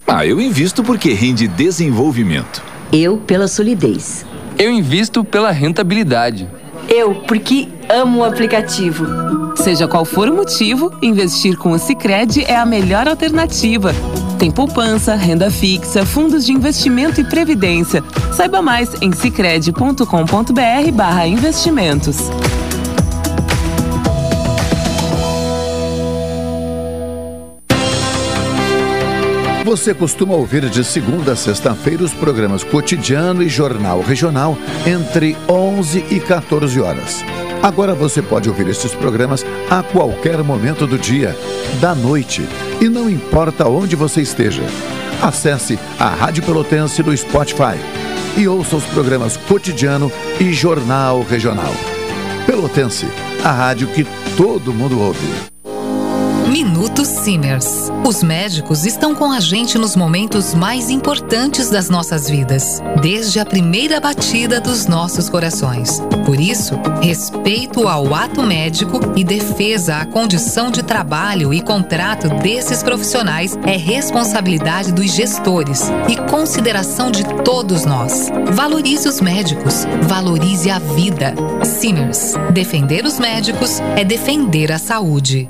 Ah, eu invisto porque rende desenvolvimento. Eu pela solidez. Eu invisto pela rentabilidade. Eu, porque amo o aplicativo. Seja qual for o motivo, investir com o Sicredi é a melhor alternativa. Tem poupança, renda fixa, fundos de investimento e previdência. Saiba mais em sicredi.com.br/barra investimentos. Você costuma ouvir de segunda a sexta-feira os programas Cotidiano e Jornal Regional entre 11 e 14 horas. Agora você pode ouvir estes programas a qualquer momento do dia, da noite e não importa onde você esteja. Acesse a Rádio Pelotense no Spotify. e ouça os programas Cotidiano e Jornal Regional. Pelotense, a rádio que todo mundo ouve. Minuto Simers. Os médicos estão com a gente nos momentos mais importantes das nossas vidas, desde a primeira batida dos nossos corações. Por isso, respeito ao ato médico e defesa à condição de trabalho e contrato desses profissionais é responsabilidade dos gestores e consideração de todos nós. Valorize os médicos, valorize a vida. Simers. Defender os médicos é defender a saúde.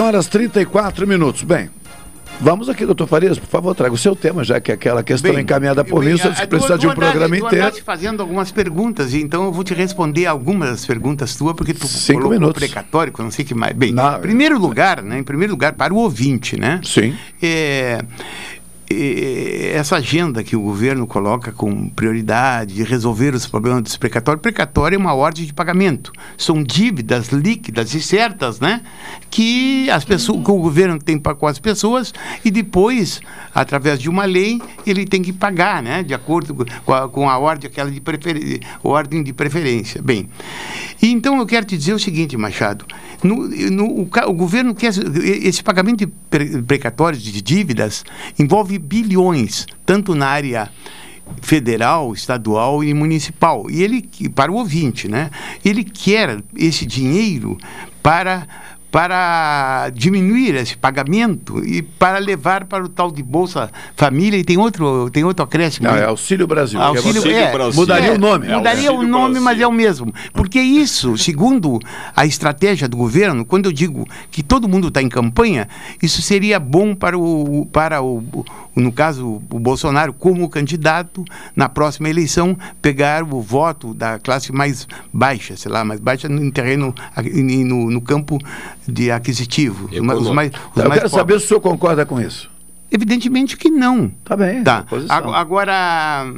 Horas 34 minutos. Bem, Vamos aqui, doutor Farias, por favor, traga o seu tema, já que aquela questão bem, encaminhada por mim, você precisa de um programa inteiro. Eu fazendo algumas perguntas, então eu vou te responder algumas das perguntas tuas, porque tu Cinco colocou minutos. precatório, não sei que mais. Bem, em primeiro lugar, né, em primeiro lugar, para o ouvinte, né? Sim. É, essa agenda que o governo coloca com prioridade de resolver os problemas dos precatórios, precatório é uma ordem de pagamento. São dívidas líquidas e certas, né? Que, as pessoas, que o governo tem para com as pessoas e depois, através de uma lei, ele tem que pagar, né? De acordo com a, com a ordem, aquela de prefer, ordem de preferência. Bem, então eu quero te dizer o seguinte, Machado. No, no, o, o, governo quer. Esse pagamento de precatórios de dívidas envolve bilhões, tanto na área federal, estadual e municipal. E ele, para o ouvinte, né? Ele quer esse dinheiro para para diminuir esse pagamento e para levar para o tal de Bolsa Família e tem outro, tem outro acréscimo. Não, é Auxílio Brasil. Auxílio, é, é, Brasil. Mudaria é, o nome. Mudaria o nome, Brasil. mas é o mesmo. Porque isso, segundo a estratégia do governo, quando eu digo que todo mundo está em campanha, isso seria bom para o, para o, no caso, o Bolsonaro como candidato na próxima eleição pegar o voto da classe mais baixa, sei lá, mais baixa no terreno, no, no campo de aquisitivo. Os mais, os mais Eu quero pobres. saber se o senhor concorda com isso. Evidentemente que não. Tá bem. Tá. Agora.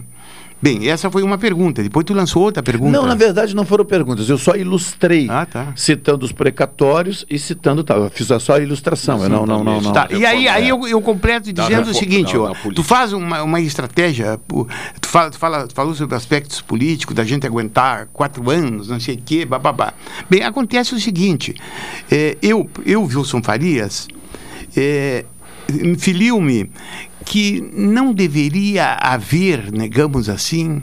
Bem, essa foi uma pergunta. Depois tu lançou outra pergunta. Não, na verdade não foram perguntas. Eu só ilustrei, ah, tá. citando os precatórios e citando tal. Eu fiz só a ilustração. Eu não, não, não, não. Tá. E aí, aí eu, eu completo dizendo o seguinte: ó, tu faz uma, uma estratégia, tu, fala, tu, fala, tu falou sobre aspectos políticos, da gente aguentar quatro anos, não sei o quê, bababá. Bem, acontece o seguinte: é, eu, eu, Wilson Farias, é, filio-me que não deveria haver, digamos assim,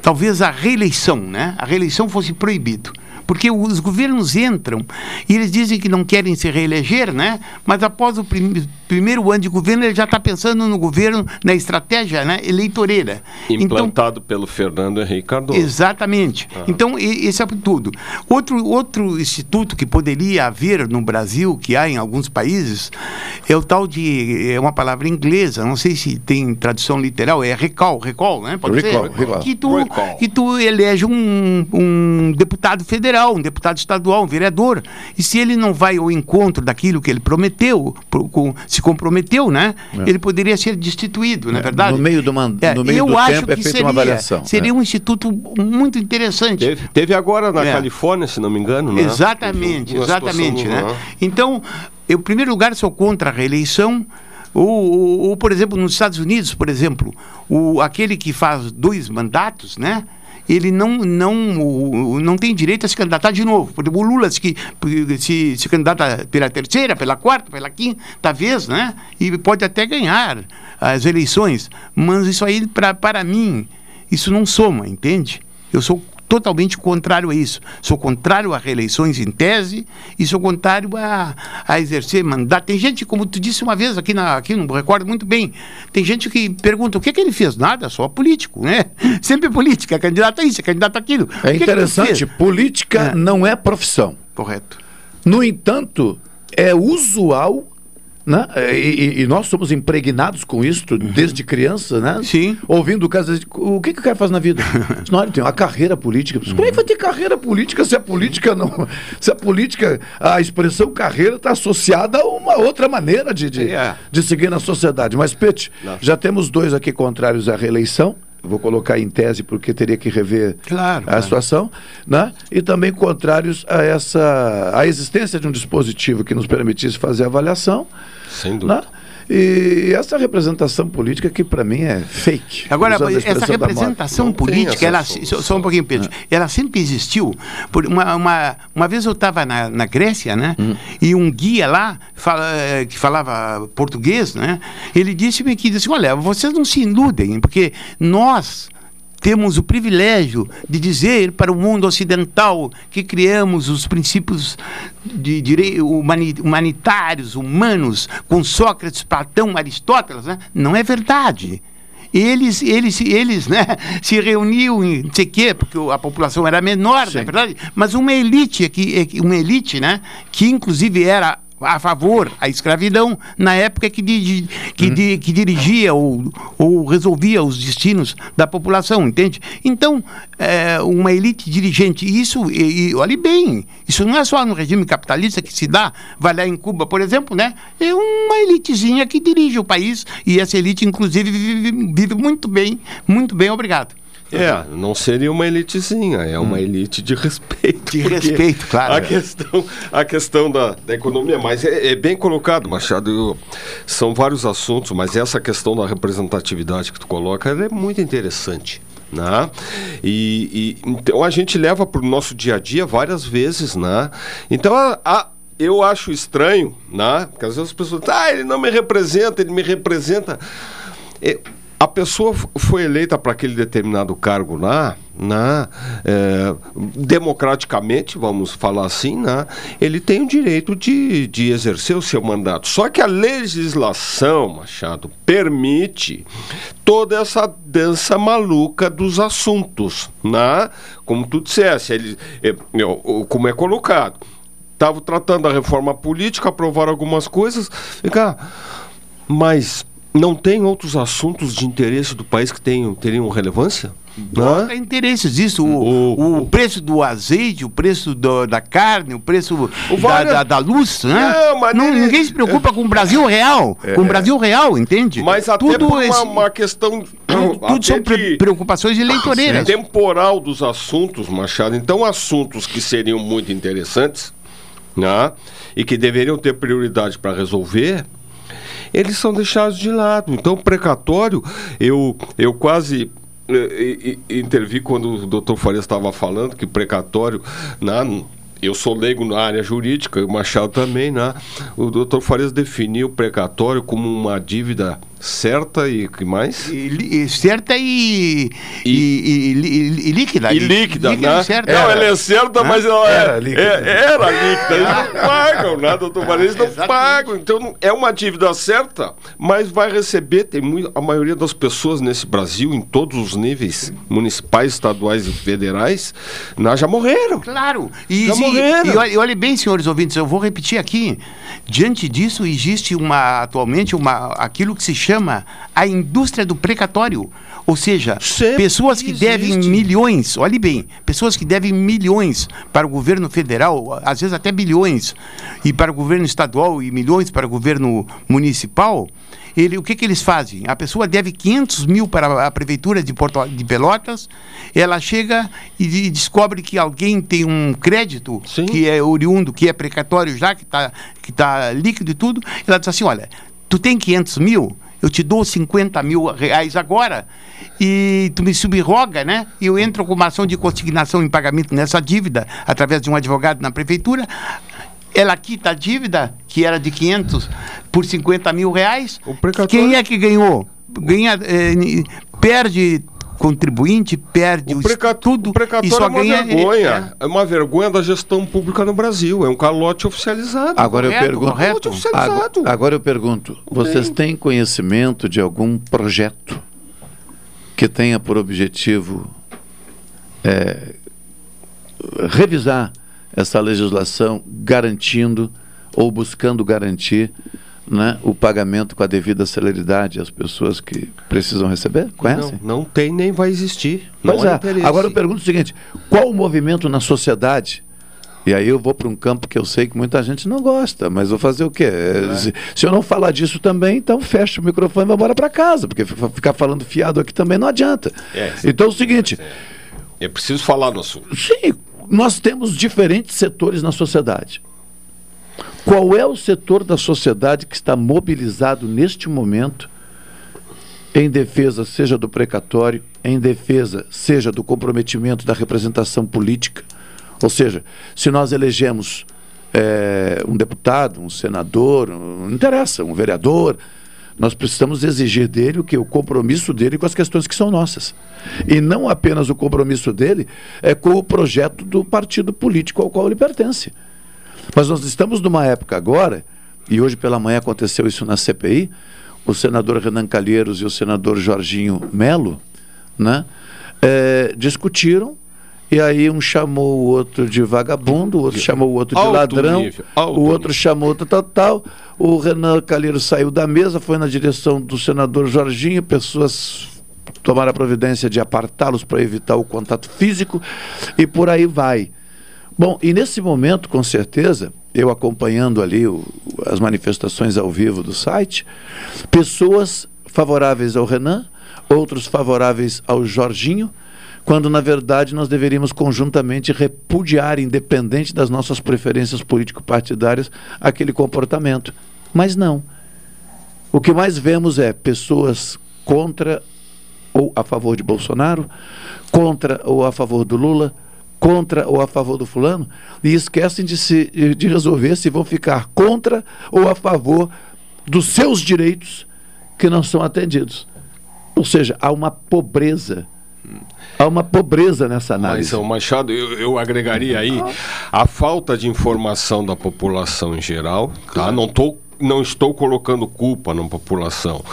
talvez a reeleição, né? A reeleição fosse proibido. Porque os governos entram e eles dizem que não querem se reeleger, né? Mas após o prim primeiro ano de governo, ele já está pensando no governo, na estratégia né? eleitoreira. Implantado então, pelo Fernando Henrique Cardoso. Exatamente. Uhum. Então, esse é tudo. Outro, outro instituto que poderia haver no Brasil, que há em alguns países, é o tal de. É uma palavra inglesa, não sei se tem tradução literal, é recall, recall, né? Pode recall, ser? Recall. Que tu, recall. que tu elege um, um deputado federal federal, um deputado estadual, um vereador. E se ele não vai ao encontro daquilo que ele prometeu, pro, com, se comprometeu, né? É. Ele poderia ser destituído, não é É, verdade? no meio do man- É, no meio eu do acho tempo é que feita seria, uma avaliação, Seria é. um instituto muito interessante. Teve, teve agora na É. Califórnia, se não me engano, né? Exatamente, exatamente, né? né? Então, eu, em primeiro lugar, sou contra a reeleição. Ou, ou, ou, por exemplo, nos Estados Unidos, por exemplo, o, aquele que faz dois mandatos, né? Ele não, não, não tem direito a se candidatar de novo. O Lula se, se, se candidata pela terceira, pela quarta, pela quinta vez, né? E pode até ganhar as eleições. Mas isso aí, para mim, isso não soma, entende? Eu sou totalmente contrário a isso. Sou contrário a reeleições em tese e sou contrário a, a exercer mandato. Tem gente, como tu disse uma vez aqui, na, aqui não me recordo muito bem, tem gente que pergunta o que, que ele fez? Nada, só político, né? Sempre política, é candidato a isso, é candidato a aquilo. Que É que ele interessante, fez? política não é profissão. Correto. No entanto, é usual, né? E, e- nós somos impregnados com isso desde criança, né? Sim. Ouvindo o caso, o que, que o cara faz na vida? Não, ele tem uma carreira política. Como é que vai ter carreira política se a política não. Se a política, a expressão carreira está associada a uma outra maneira de, de, É. de seguir na sociedade. Mas, Pete, já temos dois aqui contrários à reeleição. Vou colocar em tese porque teria que rever Claro, a claro. situação, né? E também contrários a essa a existência de um dispositivo que nos permitisse fazer avaliação, Sem dúvida. né? E essa representação política que para mim é fake. Agora, essa representação política, ela, só, só um pouquinho, Pedro, ela sempre existiu. Por uma, uma, uma vez eu estava na, na Grécia, né? E um guia lá, fala, eh, que falava português, né? Ele disse-me que disse, olha, vocês não se iludem, porque nós temos o privilégio de dizer para o mundo ocidental que criamos os princípios de humanitários, humanos, com Sócrates, Platão, Aristóteles, né? não é verdade. Eles, eles, eles né, se reuniam em não sei o quê, porque a população era menor, é verdade? Mas uma elite, que, uma elite né, que inclusive era a favor a escravidão na época que, di- que, di- que dirigia ou, ou resolvia os destinos da população, entende? Então, é, uma elite dirigente, isso, e, e olhe bem, isso não é só no regime capitalista que se dá, vai lá em Cuba, por exemplo, né? É uma elitezinha que dirige o país e essa elite, inclusive, vive, vive muito bem, muito bem, obrigado. É, não seria uma elitezinha, é uma elite de respeito. De respeito, claro, A é. questão, a questão da, da economia, mas é, é bem colocado, Machado. eu- são vários assuntos, mas essa questão da representatividade que tu coloca ela é muito interessante. Né? E, e- então a gente leva para o nosso dia a dia várias vezes, né? Então a- a- eu acho estranho, né? Porque às vezes as pessoas, ah, ele não me representa, ele me representa. É, a pessoa foi eleita para aquele determinado cargo lá, né, é, democraticamente, vamos falar assim, né, ele tem o direito de, de exercer o seu mandato. Só que a legislação, Machado, permite toda essa dança maluca dos assuntos, né? Como tu dissesse, ele, é, é, como é colocado. Estavam tratando a reforma política, aprovaram algumas coisas. Fica, mas não tem outros assuntos de interesse do país que tenham, teriam relevância? Não Há interesses disso, o, o, preço do azeite, o preço do- da carne, o preço da, várias- da, da luz, né? Não, mas Não, ninguém se preocupa com o Brasil real, É. com o Brasil real, entende? Mas até tudo por uma, esse- uma questão tudo são de- preocupações eleitoreiras. temporal dos assuntos, Machado. Então, assuntos que seriam muito interessantes, né? E que deveriam ter prioridade para resolver, eles são deixados de lado. Então, precatório, eu, eu quase eh, intervi quando o doutor Farias estava falando que precatório, né, eu sou leigo na área jurídica, o Machado também, né? O doutor Farias definiu o precatório como uma dívida certa e que mais? E li- e certa e, e, e- e- e líquida. E líquida, né? certa. Não, ela é certa, Né? mas ela Era é, líquida. é- era líquida. Eles não pagam, né, doutor Maria? Eles não pagam. Então, é uma dívida certa, mas vai receber. Tem muito, a maioria das pessoas nesse Brasil, em todos os níveis municipais, estaduais e federais, né, já morreram. Claro. E, Já e- morreram. e olhe, e olhe bem, senhores ouvintes, eu vou repetir aqui. Diante disso, existe uma atualmente uma, aquilo que se chama chama a indústria do precatório. Ou seja, Sempre pessoas que existe. devem milhões, olhe bem, pessoas que devem milhões para o governo federal, às vezes até bilhões, e para o governo estadual e milhões para o governo municipal, ele, o que, que eles fazem? A pessoa deve 500 mil para a prefeitura de, Porto, de Pelotas, ela chega e, e descobre que alguém tem um crédito que é oriundo, que é precatório já, que está que tá líquido e tudo, ela diz assim, olha, tu tem 500 mil, eu te dou 50 mil reais agora e tu me subroga, né? E eu entro com uma ação de consignação em pagamento nessa dívida através de um advogado na prefeitura. Ela quita a dívida, que era de 500, por 50 mil reais. Quem é que ganhou? Ganha, eh, perde contribuinte, perde o tudo e precatório só é uma ganha... vergonha. É. uma vergonha da gestão pública no Brasil. É um calote oficializado. Agora eu pergunto, Calote oficializado. agora, agora eu pergunto, vocês têm conhecimento de algum projeto que tenha por objetivo é, revisar essa legislação, garantindo ou buscando garantir né, o pagamento com a devida celeridade às pessoas que precisam receber? Conhecem? Não, não tem nem vai existir. Pois não há é. interesse. Agora eu pergunto o seguinte: qual o movimento na sociedade? E aí eu vou para um campo que eu sei que muita gente não gosta, mas vou fazer o quê? É, Se, se eu não falar disso também, então fecha o microfone e vai embora para casa, porque ficar falando fiado aqui também não adianta. É, então é o seguinte: É preciso falar no assunto. sim, nós temos diferentes setores na sociedade. Qual é o setor da sociedade que está mobilizado neste momento em defesa, seja do precatório, em defesa, seja do comprometimento da representação política? Ou seja, se nós elegemos eh, um deputado, um senador, um- não interessa, um vereador, nós precisamos exigir dele o que? O compromisso dele com as questões que são nossas. E não apenas o compromisso dele é com o projeto do partido político ao qual ele pertence. Mas nós estamos numa época agora, e hoje pela manhã aconteceu isso na CPI, o senador Renan Calheiros e o senador Jorginho Melo, né, eh, discutiram, e aí um chamou o outro de vagabundo, o outro chamou o outro de Alto ladrão, nível, o outro chamou outro tal, tal. O Renan Calheiros saiu da mesa, foi na direção do senador Jorginho, pessoas tomaram a providência de apartá-los para evitar o contato físico, e por aí vai. Bom, e nesse momento, com certeza, eu acompanhando ali o- as manifestações ao vivo do site, pessoas favoráveis ao Renan, outros favoráveis ao Jorginho, quando na verdade nós deveríamos conjuntamente repudiar, independente das nossas preferências político-partidárias, aquele comportamento. Mas não. O que mais vemos é pessoas contra ou a favor de Bolsonaro, contra ou a favor do Lula, contra ou a favor do fulano, e esquecem de, se, de resolver se vão ficar contra ou a favor dos seus direitos que não são atendidos. Ou seja, há uma pobreza. Há uma pobreza nessa análise. Mas, ô Machado, eu, eu agregaria aí a falta de informação da população em geral, tá? Não, tô, não estou colocando culpa na população.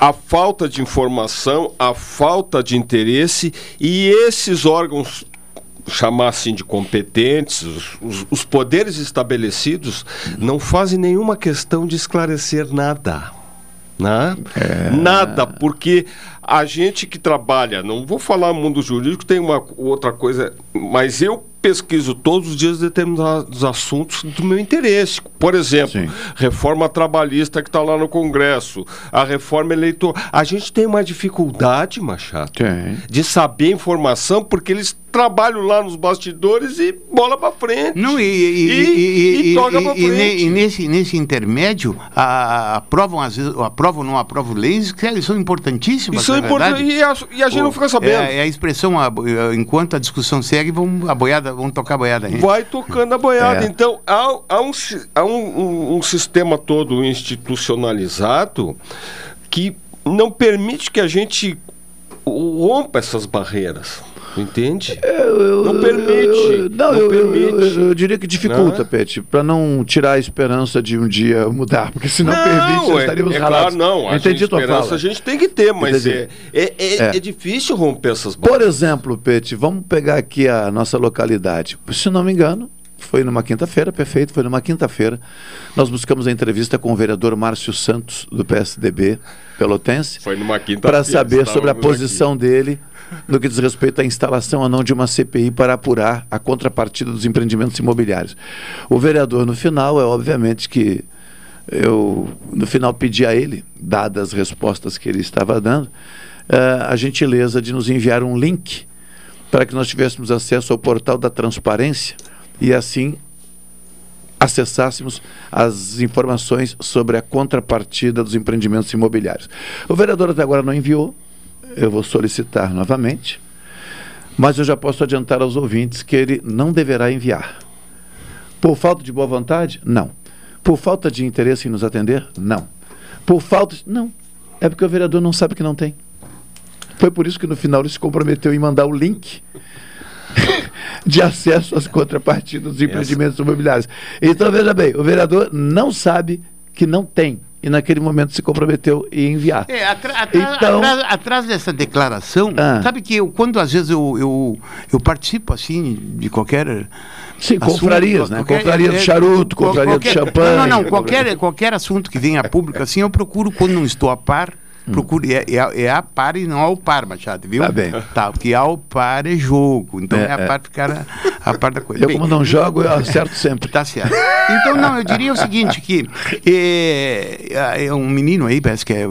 A falta de informação, a falta de interesse e esses órgãos chamar assim de competentes, os, os- poderes estabelecidos não fazem nenhuma questão de esclarecer nada. Né? Nada, porque a gente que trabalha, não vou falar mundo jurídico, tem uma outra coisa, mas eu pesquiso todos os dias determinados assuntos do meu interesse. Por exemplo, reforma trabalhista que está lá no Congresso, a reforma eleitoral. A gente tem uma dificuldade, Machado, de saber informação, porque eles trabalham lá nos bastidores e bola para frente. Não, e, e, e, toca ne- frente. e nesse, nesse intermédio, a, aprovam, às vezes, aprovam ou não aprovam leis que são importantíssimas. E são verdade. e a- e a gente não fica sabendo. É, é a expressão, enquanto a discussão segue, vão, a boiada, vão tocar a boiada aí. Vai tocando a boiada. É. Então, há, há um, há um- um sistema todo institucionalizado que não permite que a gente rompa essas barreiras. Entende? não permite. Eu- não, não eu, eu- permite. eu- eu diria que dificulta, Né? Pet, para não tirar a esperança de um dia mudar, porque se não, permite, nós é, estaríamos é ralados. claro, não. A Entendi gente, tua esperança fala. a gente tem que ter, mas é, é, é, É. é difícil romper essas barreiras. Por exemplo, Pet, vamos pegar aqui a nossa localidade. Se não me engano, foi numa quinta-feira, perfeito, foi numa quinta-feira. Nós buscamos a entrevista com o vereador Márcio Santos, do PSDB Pelotense. Foi numa quinta-feira. Para saber sobre a posição dele no que diz respeito à instalação ou não de uma CPI para apurar a contrapartida dos empreendimentos imobiliários. O vereador, no final, é obviamente que eu, no final, pedi a ele, dadas as respostas que ele estava dando, eh, a gentileza de nos enviar um link para que nós tivéssemos acesso ao portal da transparência e assim acessássemos as informações sobre a contrapartida dos empreendimentos imobiliários. O vereador até agora não enviou, eu vou solicitar novamente, mas eu já posso adiantar aos ouvintes que ele não deverá enviar. Por falta de boa vontade? Não. Por falta de interesse em nos atender? Não. Por falta de... Não. É porque o vereador não sabe que não tem. Foi por isso que no final ele se comprometeu em mandar o link de acesso às contrapartidas dos empreendimentos imobiliários. Então, veja bem, o vereador não sabe que não tem. E naquele momento se comprometeu em enviar. É, atra- atra- Então- atrás, atrás dessa declaração, sabe que eu, quando às vezes eu, eu, eu participo assim de qualquer. Sim, assunto, né? qualquer- Confraria do é, charuto, qual- confraria do champanhe. Não, não, não. Qualquer, qualquer assunto que venha a público, assim, eu procuro, quando não estou a par, procuro. É, é, é a par e não ao par, Machado, viu? Tá bem. Tá, porque ao par é jogo. Então É, é, a é. par ficar a, a par da coisa. Eu, Bem, como não jogo, eu acerto sempre. Tá certo. Então, não, eu diria o seguinte, que é, é um menino aí, parece que é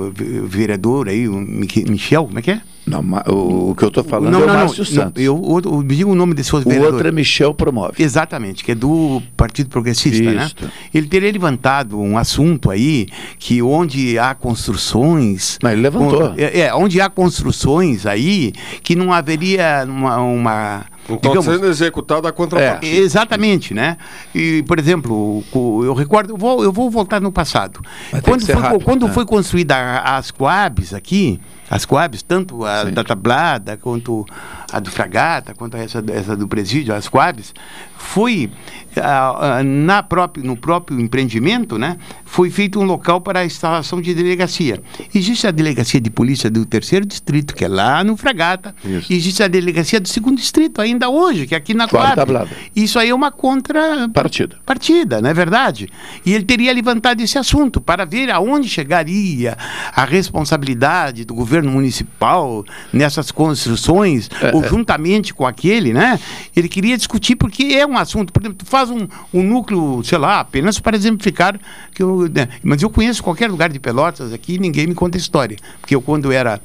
vereador aí, o Michel, como é que é? Não, o, o que eu estou falando não, é o não, Márcio não, Santos. eu, o, o, me diga o nome desse outro O vereador. outro é Michel Promove. Exatamente, que é do Partido Progressista, né? Ele teria levantado um assunto aí que onde há construções. Mas ele levantou. É, é, onde há construções aí que não haveria uma. uma Então, digamos, sendo executada a contrapartida. é, exatamente, né? E, por exemplo, eu recordo, eu vou, eu vou voltar no passado. Mas Quando, foi, rápido, quando né? foi construída a- as Coabs aqui, as Coabs, tanto a da Tablada quanto a do Fragata, quanto essa, essa do Presídio, as Coabs, foi na próprio, no próprio empreendimento, né? Foi feito um local para a instalação de delegacia. Existe a delegacia de polícia do terceiro distrito, que é lá no Fragata. Isso. Existe a delegacia do segundo distrito, ainda hoje, que é aqui na tablada. Isso aí é uma contra Partida. partida, não é verdade? E ele teria levantado esse assunto para ver aonde chegaria a responsabilidade do governo municipal nessas construções, É, ou é. juntamente com aquele, né? Ele queria discutir porque é um assunto, por exemplo, tu faz um, um núcleo, sei lá, apenas para exemplificar que eu, né? mas eu conheço qualquer lugar de Pelotas aqui, ninguém me conta história, porque eu quando era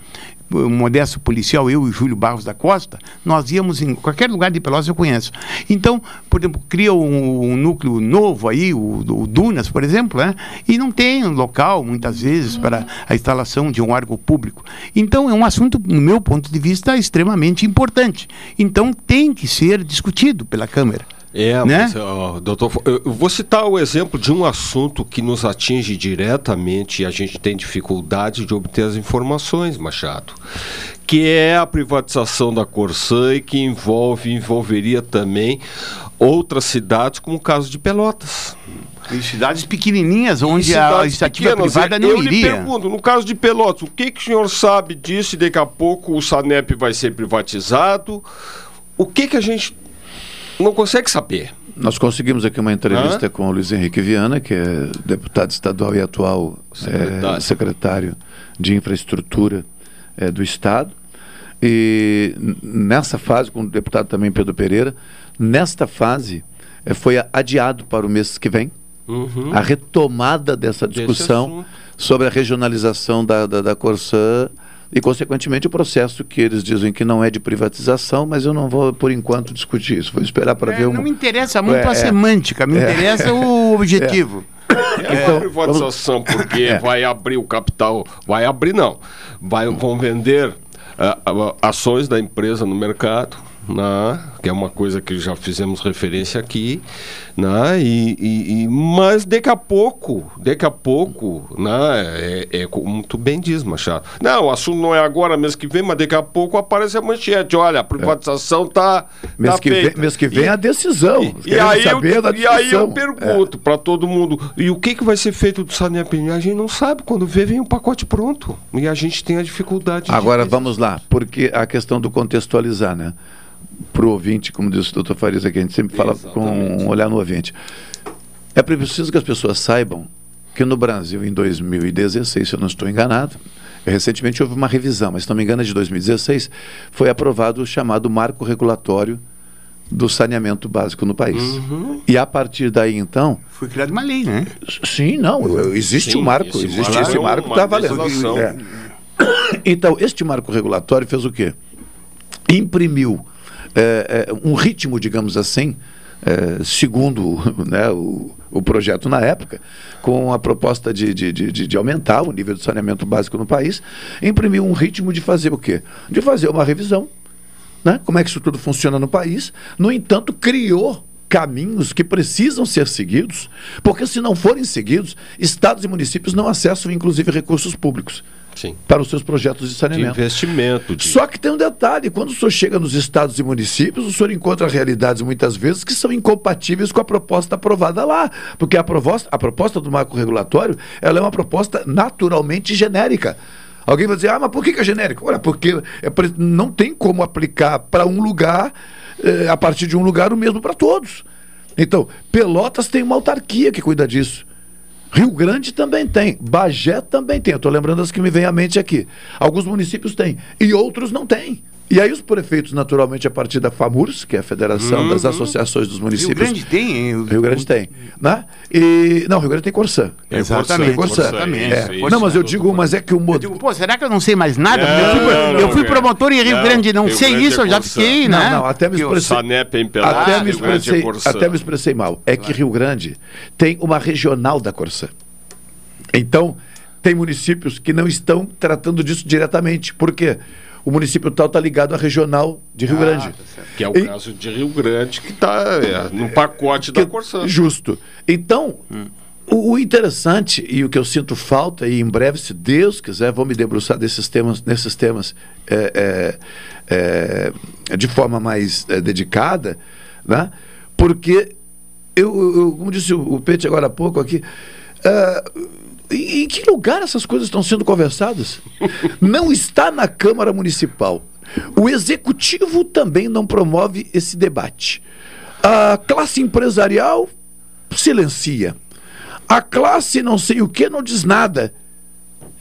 modesto policial, eu e Júlio Barros da Costa, nós íamos em qualquer lugar de Pelotas eu conheço. Então, por exemplo, cria um, um núcleo novo aí, o, o Dunas, por exemplo, né? e não tem um local, muitas vezes, para a instalação de um órgão público. Então, é um assunto, no meu ponto de vista, extremamente importante. Então, tem que ser discutido pela Câmara. É, Né? mas, ó, doutor, eu eu vou citar o exemplo de um assunto que nos atinge diretamente e a gente tem dificuldade de obter as informações, Machado, que é a privatização da Corsã e que envolve, envolveria também outras cidades, como o caso de Pelotas. Em cidades pequenininhas, onde Em a cidades iniciativa pequenas, privada eu- não eu lhe iria. pergunto, no caso de Pelotas, o que, que o senhor sabe disso e daqui a pouco o Sanep vai ser privatizado? O que, que a gente não consegue saber? Nós conseguimos aqui uma entrevista com o Luiz Henrique Viana, que é deputado estadual e atual secretário, secretário de Infraestrutura eh, do Estado. E nessa fase, com o deputado também Pedro Pereira, nesta fase eh, foi adiado para o mês que vem Uhum. a retomada dessa discussão sobre a regionalização da, da, da Corsã e, consequentemente, o processo que eles dizem que não é de privatização, mas eu não vou, por enquanto, discutir isso. Vou esperar para É, ver não uma... me interessa muito É, a é. semântica, me É. interessa o objetivo. É uma privatização, porque É. vai abrir o capital. Vai abrir, não. Vai, vão vender ah, ações da empresa no mercado, né? que é uma coisa que já fizemos referência aqui. Né? E, e- e- mas daqui a pouco, daqui a pouco, né? é, é como tu bem diz, Machado. Não, o assunto não é agora, mês que vem, mas daqui a pouco aparece a manchete. Olha, a privatização está. Mês, tá que vem, mês que vem E- a decisão. e Queremos aí, eu, e aí eu pergunto para todo mundo, e o que, que vai ser feito do Sanep? A gente não sabe, quando vê, vem o pacote pronto. E a gente tem a dificuldade Agora vamos lá, porque a questão do contextualizar, né? Para o ouvinte, como disse o doutor Farias aqui, a gente sempre fala com um olhar no ouvinte. É preciso que as pessoas saibam que no Brasil, em 2016, se eu não estou enganado, recentemente houve uma revisão, mas se não me engano é de 2016, foi aprovado o chamado marco regulatório do saneamento básico no país. Uhum. E a partir daí, então... Foi criada uma lei, né? Sim, não, existe Sim, um marco, esse existe esse é marco, uma está valendo. É. Então, este marco regulatório fez o quê? Imprimiu é, é, um ritmo, digamos assim, é, segundo né, o, o projeto na época, com a proposta de, de, de, de- aumentar o nível de saneamento básico no país, imprimiu um ritmo de fazer o quê? De fazer uma revisão, né? como é que isso tudo funciona no país. No entanto, criou caminhos que precisam ser seguidos, porque se não forem seguidos, estados e municípios não acessam, inclusive, recursos públicos Sim. para os seus projetos de De saneamento. investimento. De... Só que tem um detalhe: quando o senhor chega nos estados e municípios, o senhor encontra realidades muitas vezes que são incompatíveis com a proposta aprovada lá. Porque a proposta, a proposta do marco regulatório ela é uma proposta naturalmente genérica. Alguém vai dizer, ah, mas por que, que é genérico? Olha, porque é pre- não tem como aplicar para um lugar, eh, a partir de um lugar, o mesmo para todos. Então, Pelotas tem uma autarquia que cuida disso. Rio Grande também tem, Bagé também tem. Eu estou lembrando as que me vêm à mente aqui. Alguns municípios têm e outros não têm. E aí os prefeitos, naturalmente, a partir da FAMURS, que é a Federação das Uhum. Associações dos Rio Municípios. Grande tem, hein? Rio Grande tem, né? E não, Rio Grande tem Corsã. Exatamente, Tem Corsã. exatamente. É. Isso, Não, mas eu digo, mas é que o modelo. Pô, será que eu não sei mais nada? Não, eu fui, não, eu fui não, promotor em Rio não, Grande, não Rio sei Grande isso, é eu já fiquei, Não, né? não, até me Eu- expressei. Até, me Rio é expressei, Corsã. até me expressei mal. É que Rio Grande tem uma regional da Corsã. Então, tem municípios que não estão tratando disso diretamente. Por quê? O município tal está ligado à regional de Rio Ah, Grande. tá Que é o caso de Rio Grande, que está no pacote da Corsã. Justo. Então, o, o interessante e o que eu sinto falta, e em breve, se Deus quiser, vou me debruçar desses temas, nesses temas é, é, é, de forma mais é, dedicada, né? porque eu, eu- como disse o, o Pete agora há pouco aqui, em que lugar essas coisas estão sendo conversadas? Não está na Câmara Municipal. O Executivo também não promove esse debate. A classe empresarial silencia. A classe não sei o que não diz nada.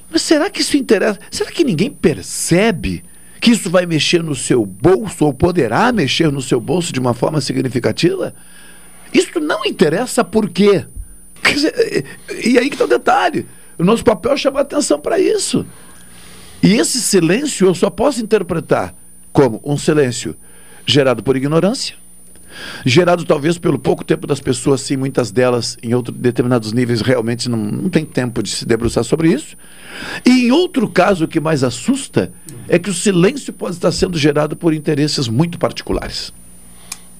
Mas será que isso interessa? Será que ninguém percebe que isso vai mexer no seu bolso ou poderá mexer no seu bolso de uma forma significativa? Isso não interessa por quê? E aí que está o detalhe. O nosso papel é chamar atenção para isso. E esse silêncio eu só posso interpretar como um silêncio gerado por ignorância, gerado talvez pelo pouco tempo das pessoas, sim, muitas delas em outros determinados níveis realmente não, não tem tempo de se debruçar sobre isso. E em outro caso, o que mais assusta é que o silêncio pode estar sendo gerado por interesses muito particulares,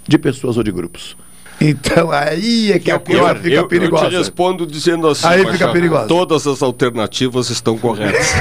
de pessoas ou de grupos. Então aí é que a Eu, fica eu, eu perigosa. te respondo dizendo assim, Aí fica perigosa. todas as alternativas estão corretas.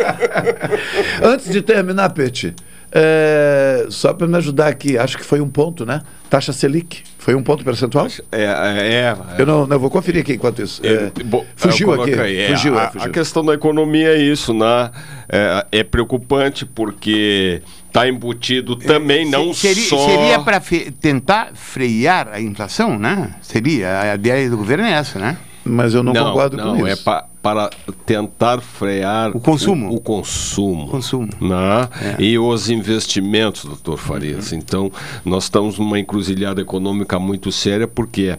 Antes de terminar, Peti, é, só para me ajudar aqui, acho que foi um ponto, né? Taxa Selic, foi um ponto percentual? É, é, é. Eu não, não vou conferir aqui enquanto isso. É, Bom, fugiu eu aqui. é, fugiu, a, é, fugiu. a questão da economia é isso, né? É, é preocupante porque está embutido também não seria, só... Seria para tentar frear a inflação, né? Seria. A ideia do governo é essa, né? Mas eu não, concordo não, com é isso. pa- para tentar frear O consumo. o, o consumo, Consumo. né? É. e os investimentos, doutor Farias. Então, nós estamos numa encruzilhada econômica muito séria porque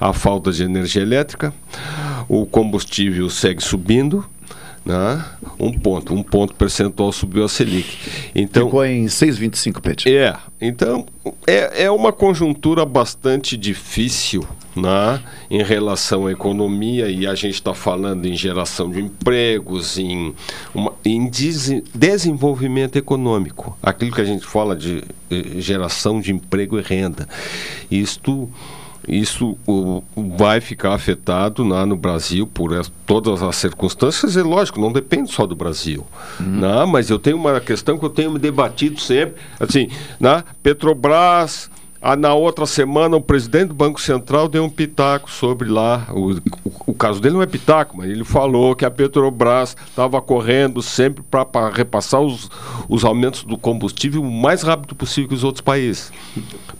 a falta de energia elétrica, o combustível segue subindo, né? um ponto, um ponto percentual subiu a Selic. Então, Ficou em 6,25, Peti. é, então é, é uma conjuntura bastante difícil né, em relação à economia e a gente está falando em geração de empregos, em, uma- em dese- desenvolvimento econômico, aquilo que a gente fala de eh, geração de emprego e renda. Isto isso o- vai ficar afetado né, no Brasil por todas as circunstâncias, e lógico, não depende só do Brasil. né, mas eu tenho uma questão que eu tenho me debatido sempre, assim, né, Petrobras, ah, na outra semana o presidente do Banco Central deu um pitaco sobre lá o, o- o caso dele não é pitaco, mas ele falou que a Petrobras estava correndo sempre para repassar os, os aumentos do combustível o mais rápido possível que os outros países.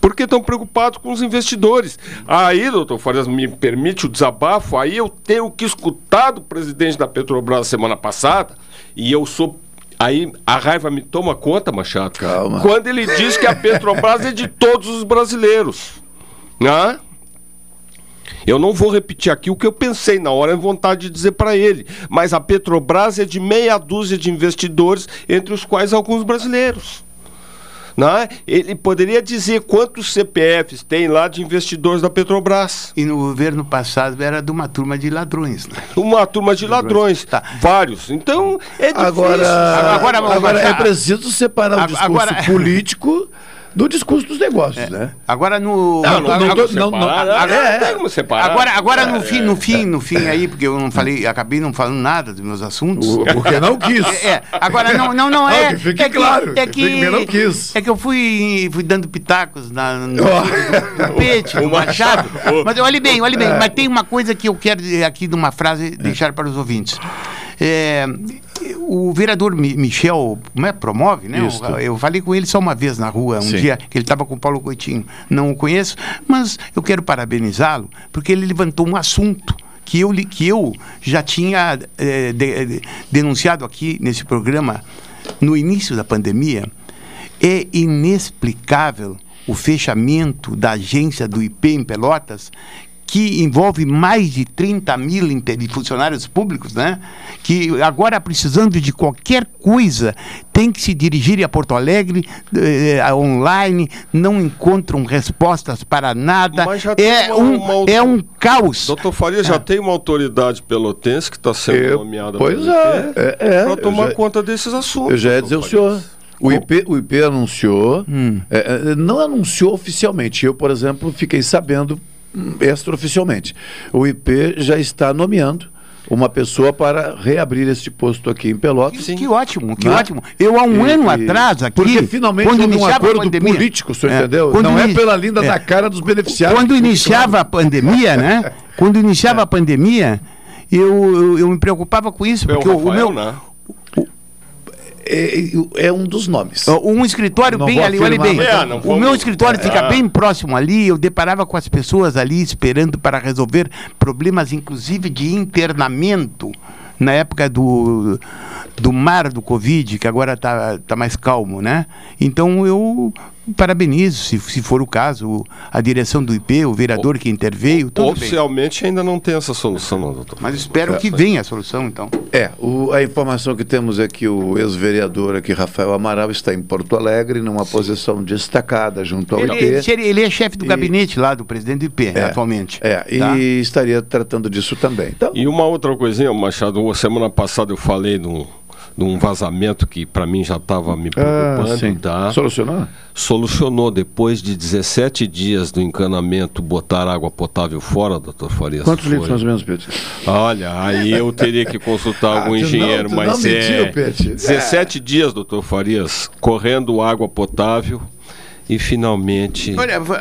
Porque estão preocupados com os investidores. Aí, doutor Farias, me permite o desabafo, aí eu tenho que escutar do presidente da Petrobras semana passada, e eu sou Aí a raiva me toma conta, Machado. Calma. Quando ele diz que a Petrobras é de todos os brasileiros. Né? Eu não vou repetir aqui o que eu pensei na hora, é vontade de dizer para ele. Mas a Petrobras é de meia dúzia de investidores, entre os quais alguns brasileiros. Né? Ele poderia dizer quantos CPFs tem lá de investidores da Petrobras. E no governo passado era de uma turma de ladrões. Né? Uma turma de ladrões, Tá. vários. Então é difícil. Agora, Agora, agora, vamos é preciso separar o discurso agora- político do discurso dos negócios, né? Agora no. Não, não, não, agora- não, não, agora- é, tem como separar. Agora, agora no É, fim, no fim, no fim aí, porque eu não falei, acabei não falando nada dos meus assuntos. Porque não quis. É, é. agora não, não, não é. Não, que fique é claro, é que não quis. É que eu fui, fui dando pitacos na, no, Ó. do Pete, do O Machado. Machado. Mas olhe bem, olhe bem. É. Mas tem uma coisa que eu quero aqui de uma frase deixar para os ouvintes. É, o vereador Mi- Michel é, promove, né? Isto. Eu, falei com ele só uma vez na rua, um Sim. dia que ele estava com o Paulo Coutinho. Não o conheço, mas eu quero parabenizá-lo, porque ele levantou um assunto que eu, que eu já tinha eh, de- de- denunciado aqui nesse programa no início da pandemia. É inexplicável o fechamento da agência do IP em Pelotas, que envolve mais de 30 mil funcionários públicos, né? que agora precisando de qualquer coisa tem que se dirigir a Porto Alegre eh, online, não encontram respostas para nada. É uma- um, uma- é um caos. Doutor Faria já tem uma autoridade pelotense que está sendo Eu- nomeada pois é, é, é, para tomar já- conta desses assuntos. Eu já ia dizer o senhor. O IP, o IP anunciou, Hum. é, é, não anunciou oficialmente. Eu, por exemplo, fiquei sabendo extraoficialmente. O IP já está nomeando uma pessoa para reabrir este posto aqui em Pelotas. Que ótimo, que Né? ótimo. Eu há um E- ano e- atrás aqui. Porque finalmente quando houve um acordo pandemia- político, o senhor É, entendeu? quando Não é ini- pela linda é. da cara dos beneficiários. Quando iniciava a pandemia, né? Quando iniciava a pandemia, eu, eu, eu me preocupava com isso, É o porque o, o Rafael, meu. né? É, é um dos nomes. Um escritório Não bem ali, olha bem. É, o vamos- meu escritório É. fica bem próximo ali. Eu deparava com as pessoas ali esperando para resolver problemas, inclusive de internamento, na época do, do mar do Covid, que agora está tá mais calmo, né? Então eu parabenizo, se, se for o caso, a direção do IP, o vereador que interveio, tudo bem. Oficialmente ainda não tem essa solução, não, doutor. Mas espero que venha a solução, então. É, o- a informação que temos é que o ex-vereador aqui, Rafael Amaral, está em Porto Alegre, numa posição destacada junto ao Ele, IP. ele- ele é chefe do gabinete lá do presidente do IP, É, atualmente. É, e Tá? estaria tratando disso também. Então, E uma outra coisinha, Machado, semana passada eu falei num, num vazamento que para mim já estava me preocupando. Ah, tá? Solucionou? Solucionou depois de 17 dias do encanamento botar água potável fora, doutor Farias. quantos Foi. litros mais ou menos, Pedro? Olha, aí eu teria que consultar Ah, algum não- engenheiro, tu mas não é mentiu, Pete. 17 dias, doutor Farias, correndo água potável e finalmente. Olha, a,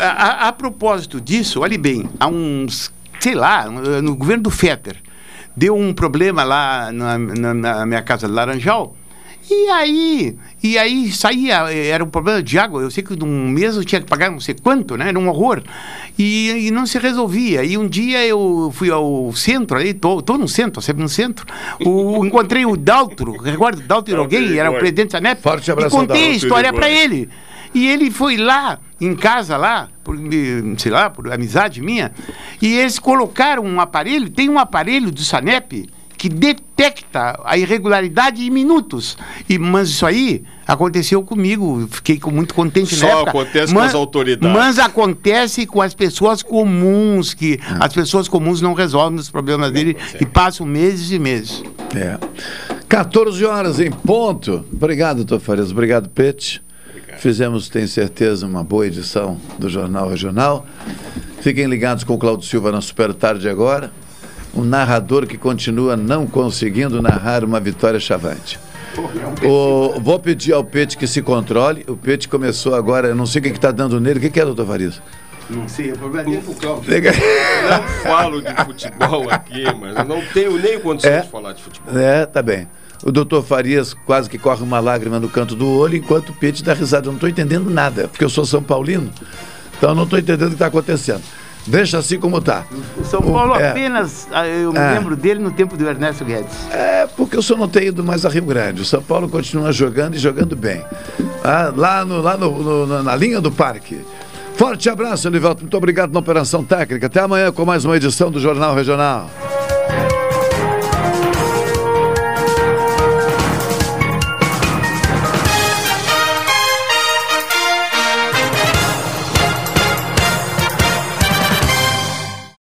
a- a propósito disso, olhe bem, há uns, sei lá, no governo do Fetter, deu um problema lá na, na- na minha casa de Laranjal. E aí, e aí saía, era um problema de água. Eu sei que num mês eu tinha que pagar não sei quanto, né? Era um horror. E, e não se resolvia. E um dia eu fui ao centro, aí, tô, tô no centro, sempre no centro. O, encontrei o Daltro, recordo, Daltro alguém, era o presidente da SANEP. Forte abraço E contei a história para ele. E ele foi lá, em casa lá, por, sei lá, por amizade minha, e eles colocaram um aparelho, tem um aparelho do Sanep que detecta a irregularidade em minutos. E, mas isso aí aconteceu comigo, fiquei muito contente Só acontece com as autoridades. Mas acontece com as pessoas comuns, que as pessoas comuns não resolvem os problemas dele e passam meses e meses. É. 14 horas em ponto. Obrigado, doutor Farias. Obrigado, Pete. Fizemos, tenho certeza, uma boa edição do Jornal Regional. Fiquem ligados com o Claudio Silva na Super Tarde agora. Um narrador que continua não conseguindo narrar uma vitória chavante. O- vou pedir ao Pete que se controle. O Pete começou agora, eu não sei o que está dando nele. O que, que é, doutor Farias? Não sei, o problema dele é o Cláudio. Eu não falo de futebol aqui, mas eu não tenho nem condições É. de falar de futebol. É, tá bem. O doutor Farias quase que corre uma lágrima no canto do olho, enquanto o Pete dá risada. Eu não estou entendendo nada, porque eu sou São Paulino, então eu não estou entendendo o que está acontecendo. Deixa assim como tá. O São Paulo é. apenas, ah, eu me É. lembro dele no tempo do Ernesto Guedes. É, porque o senhor não tem ido mais a Rio Grande. O São Paulo continua jogando e jogando bem. Ah, lá no, lá no- no- na- na linha do parque. Forte abraço, Elivelto. Muito obrigado na Operação Técnica. Até amanhã com mais uma edição do Jornal Regional.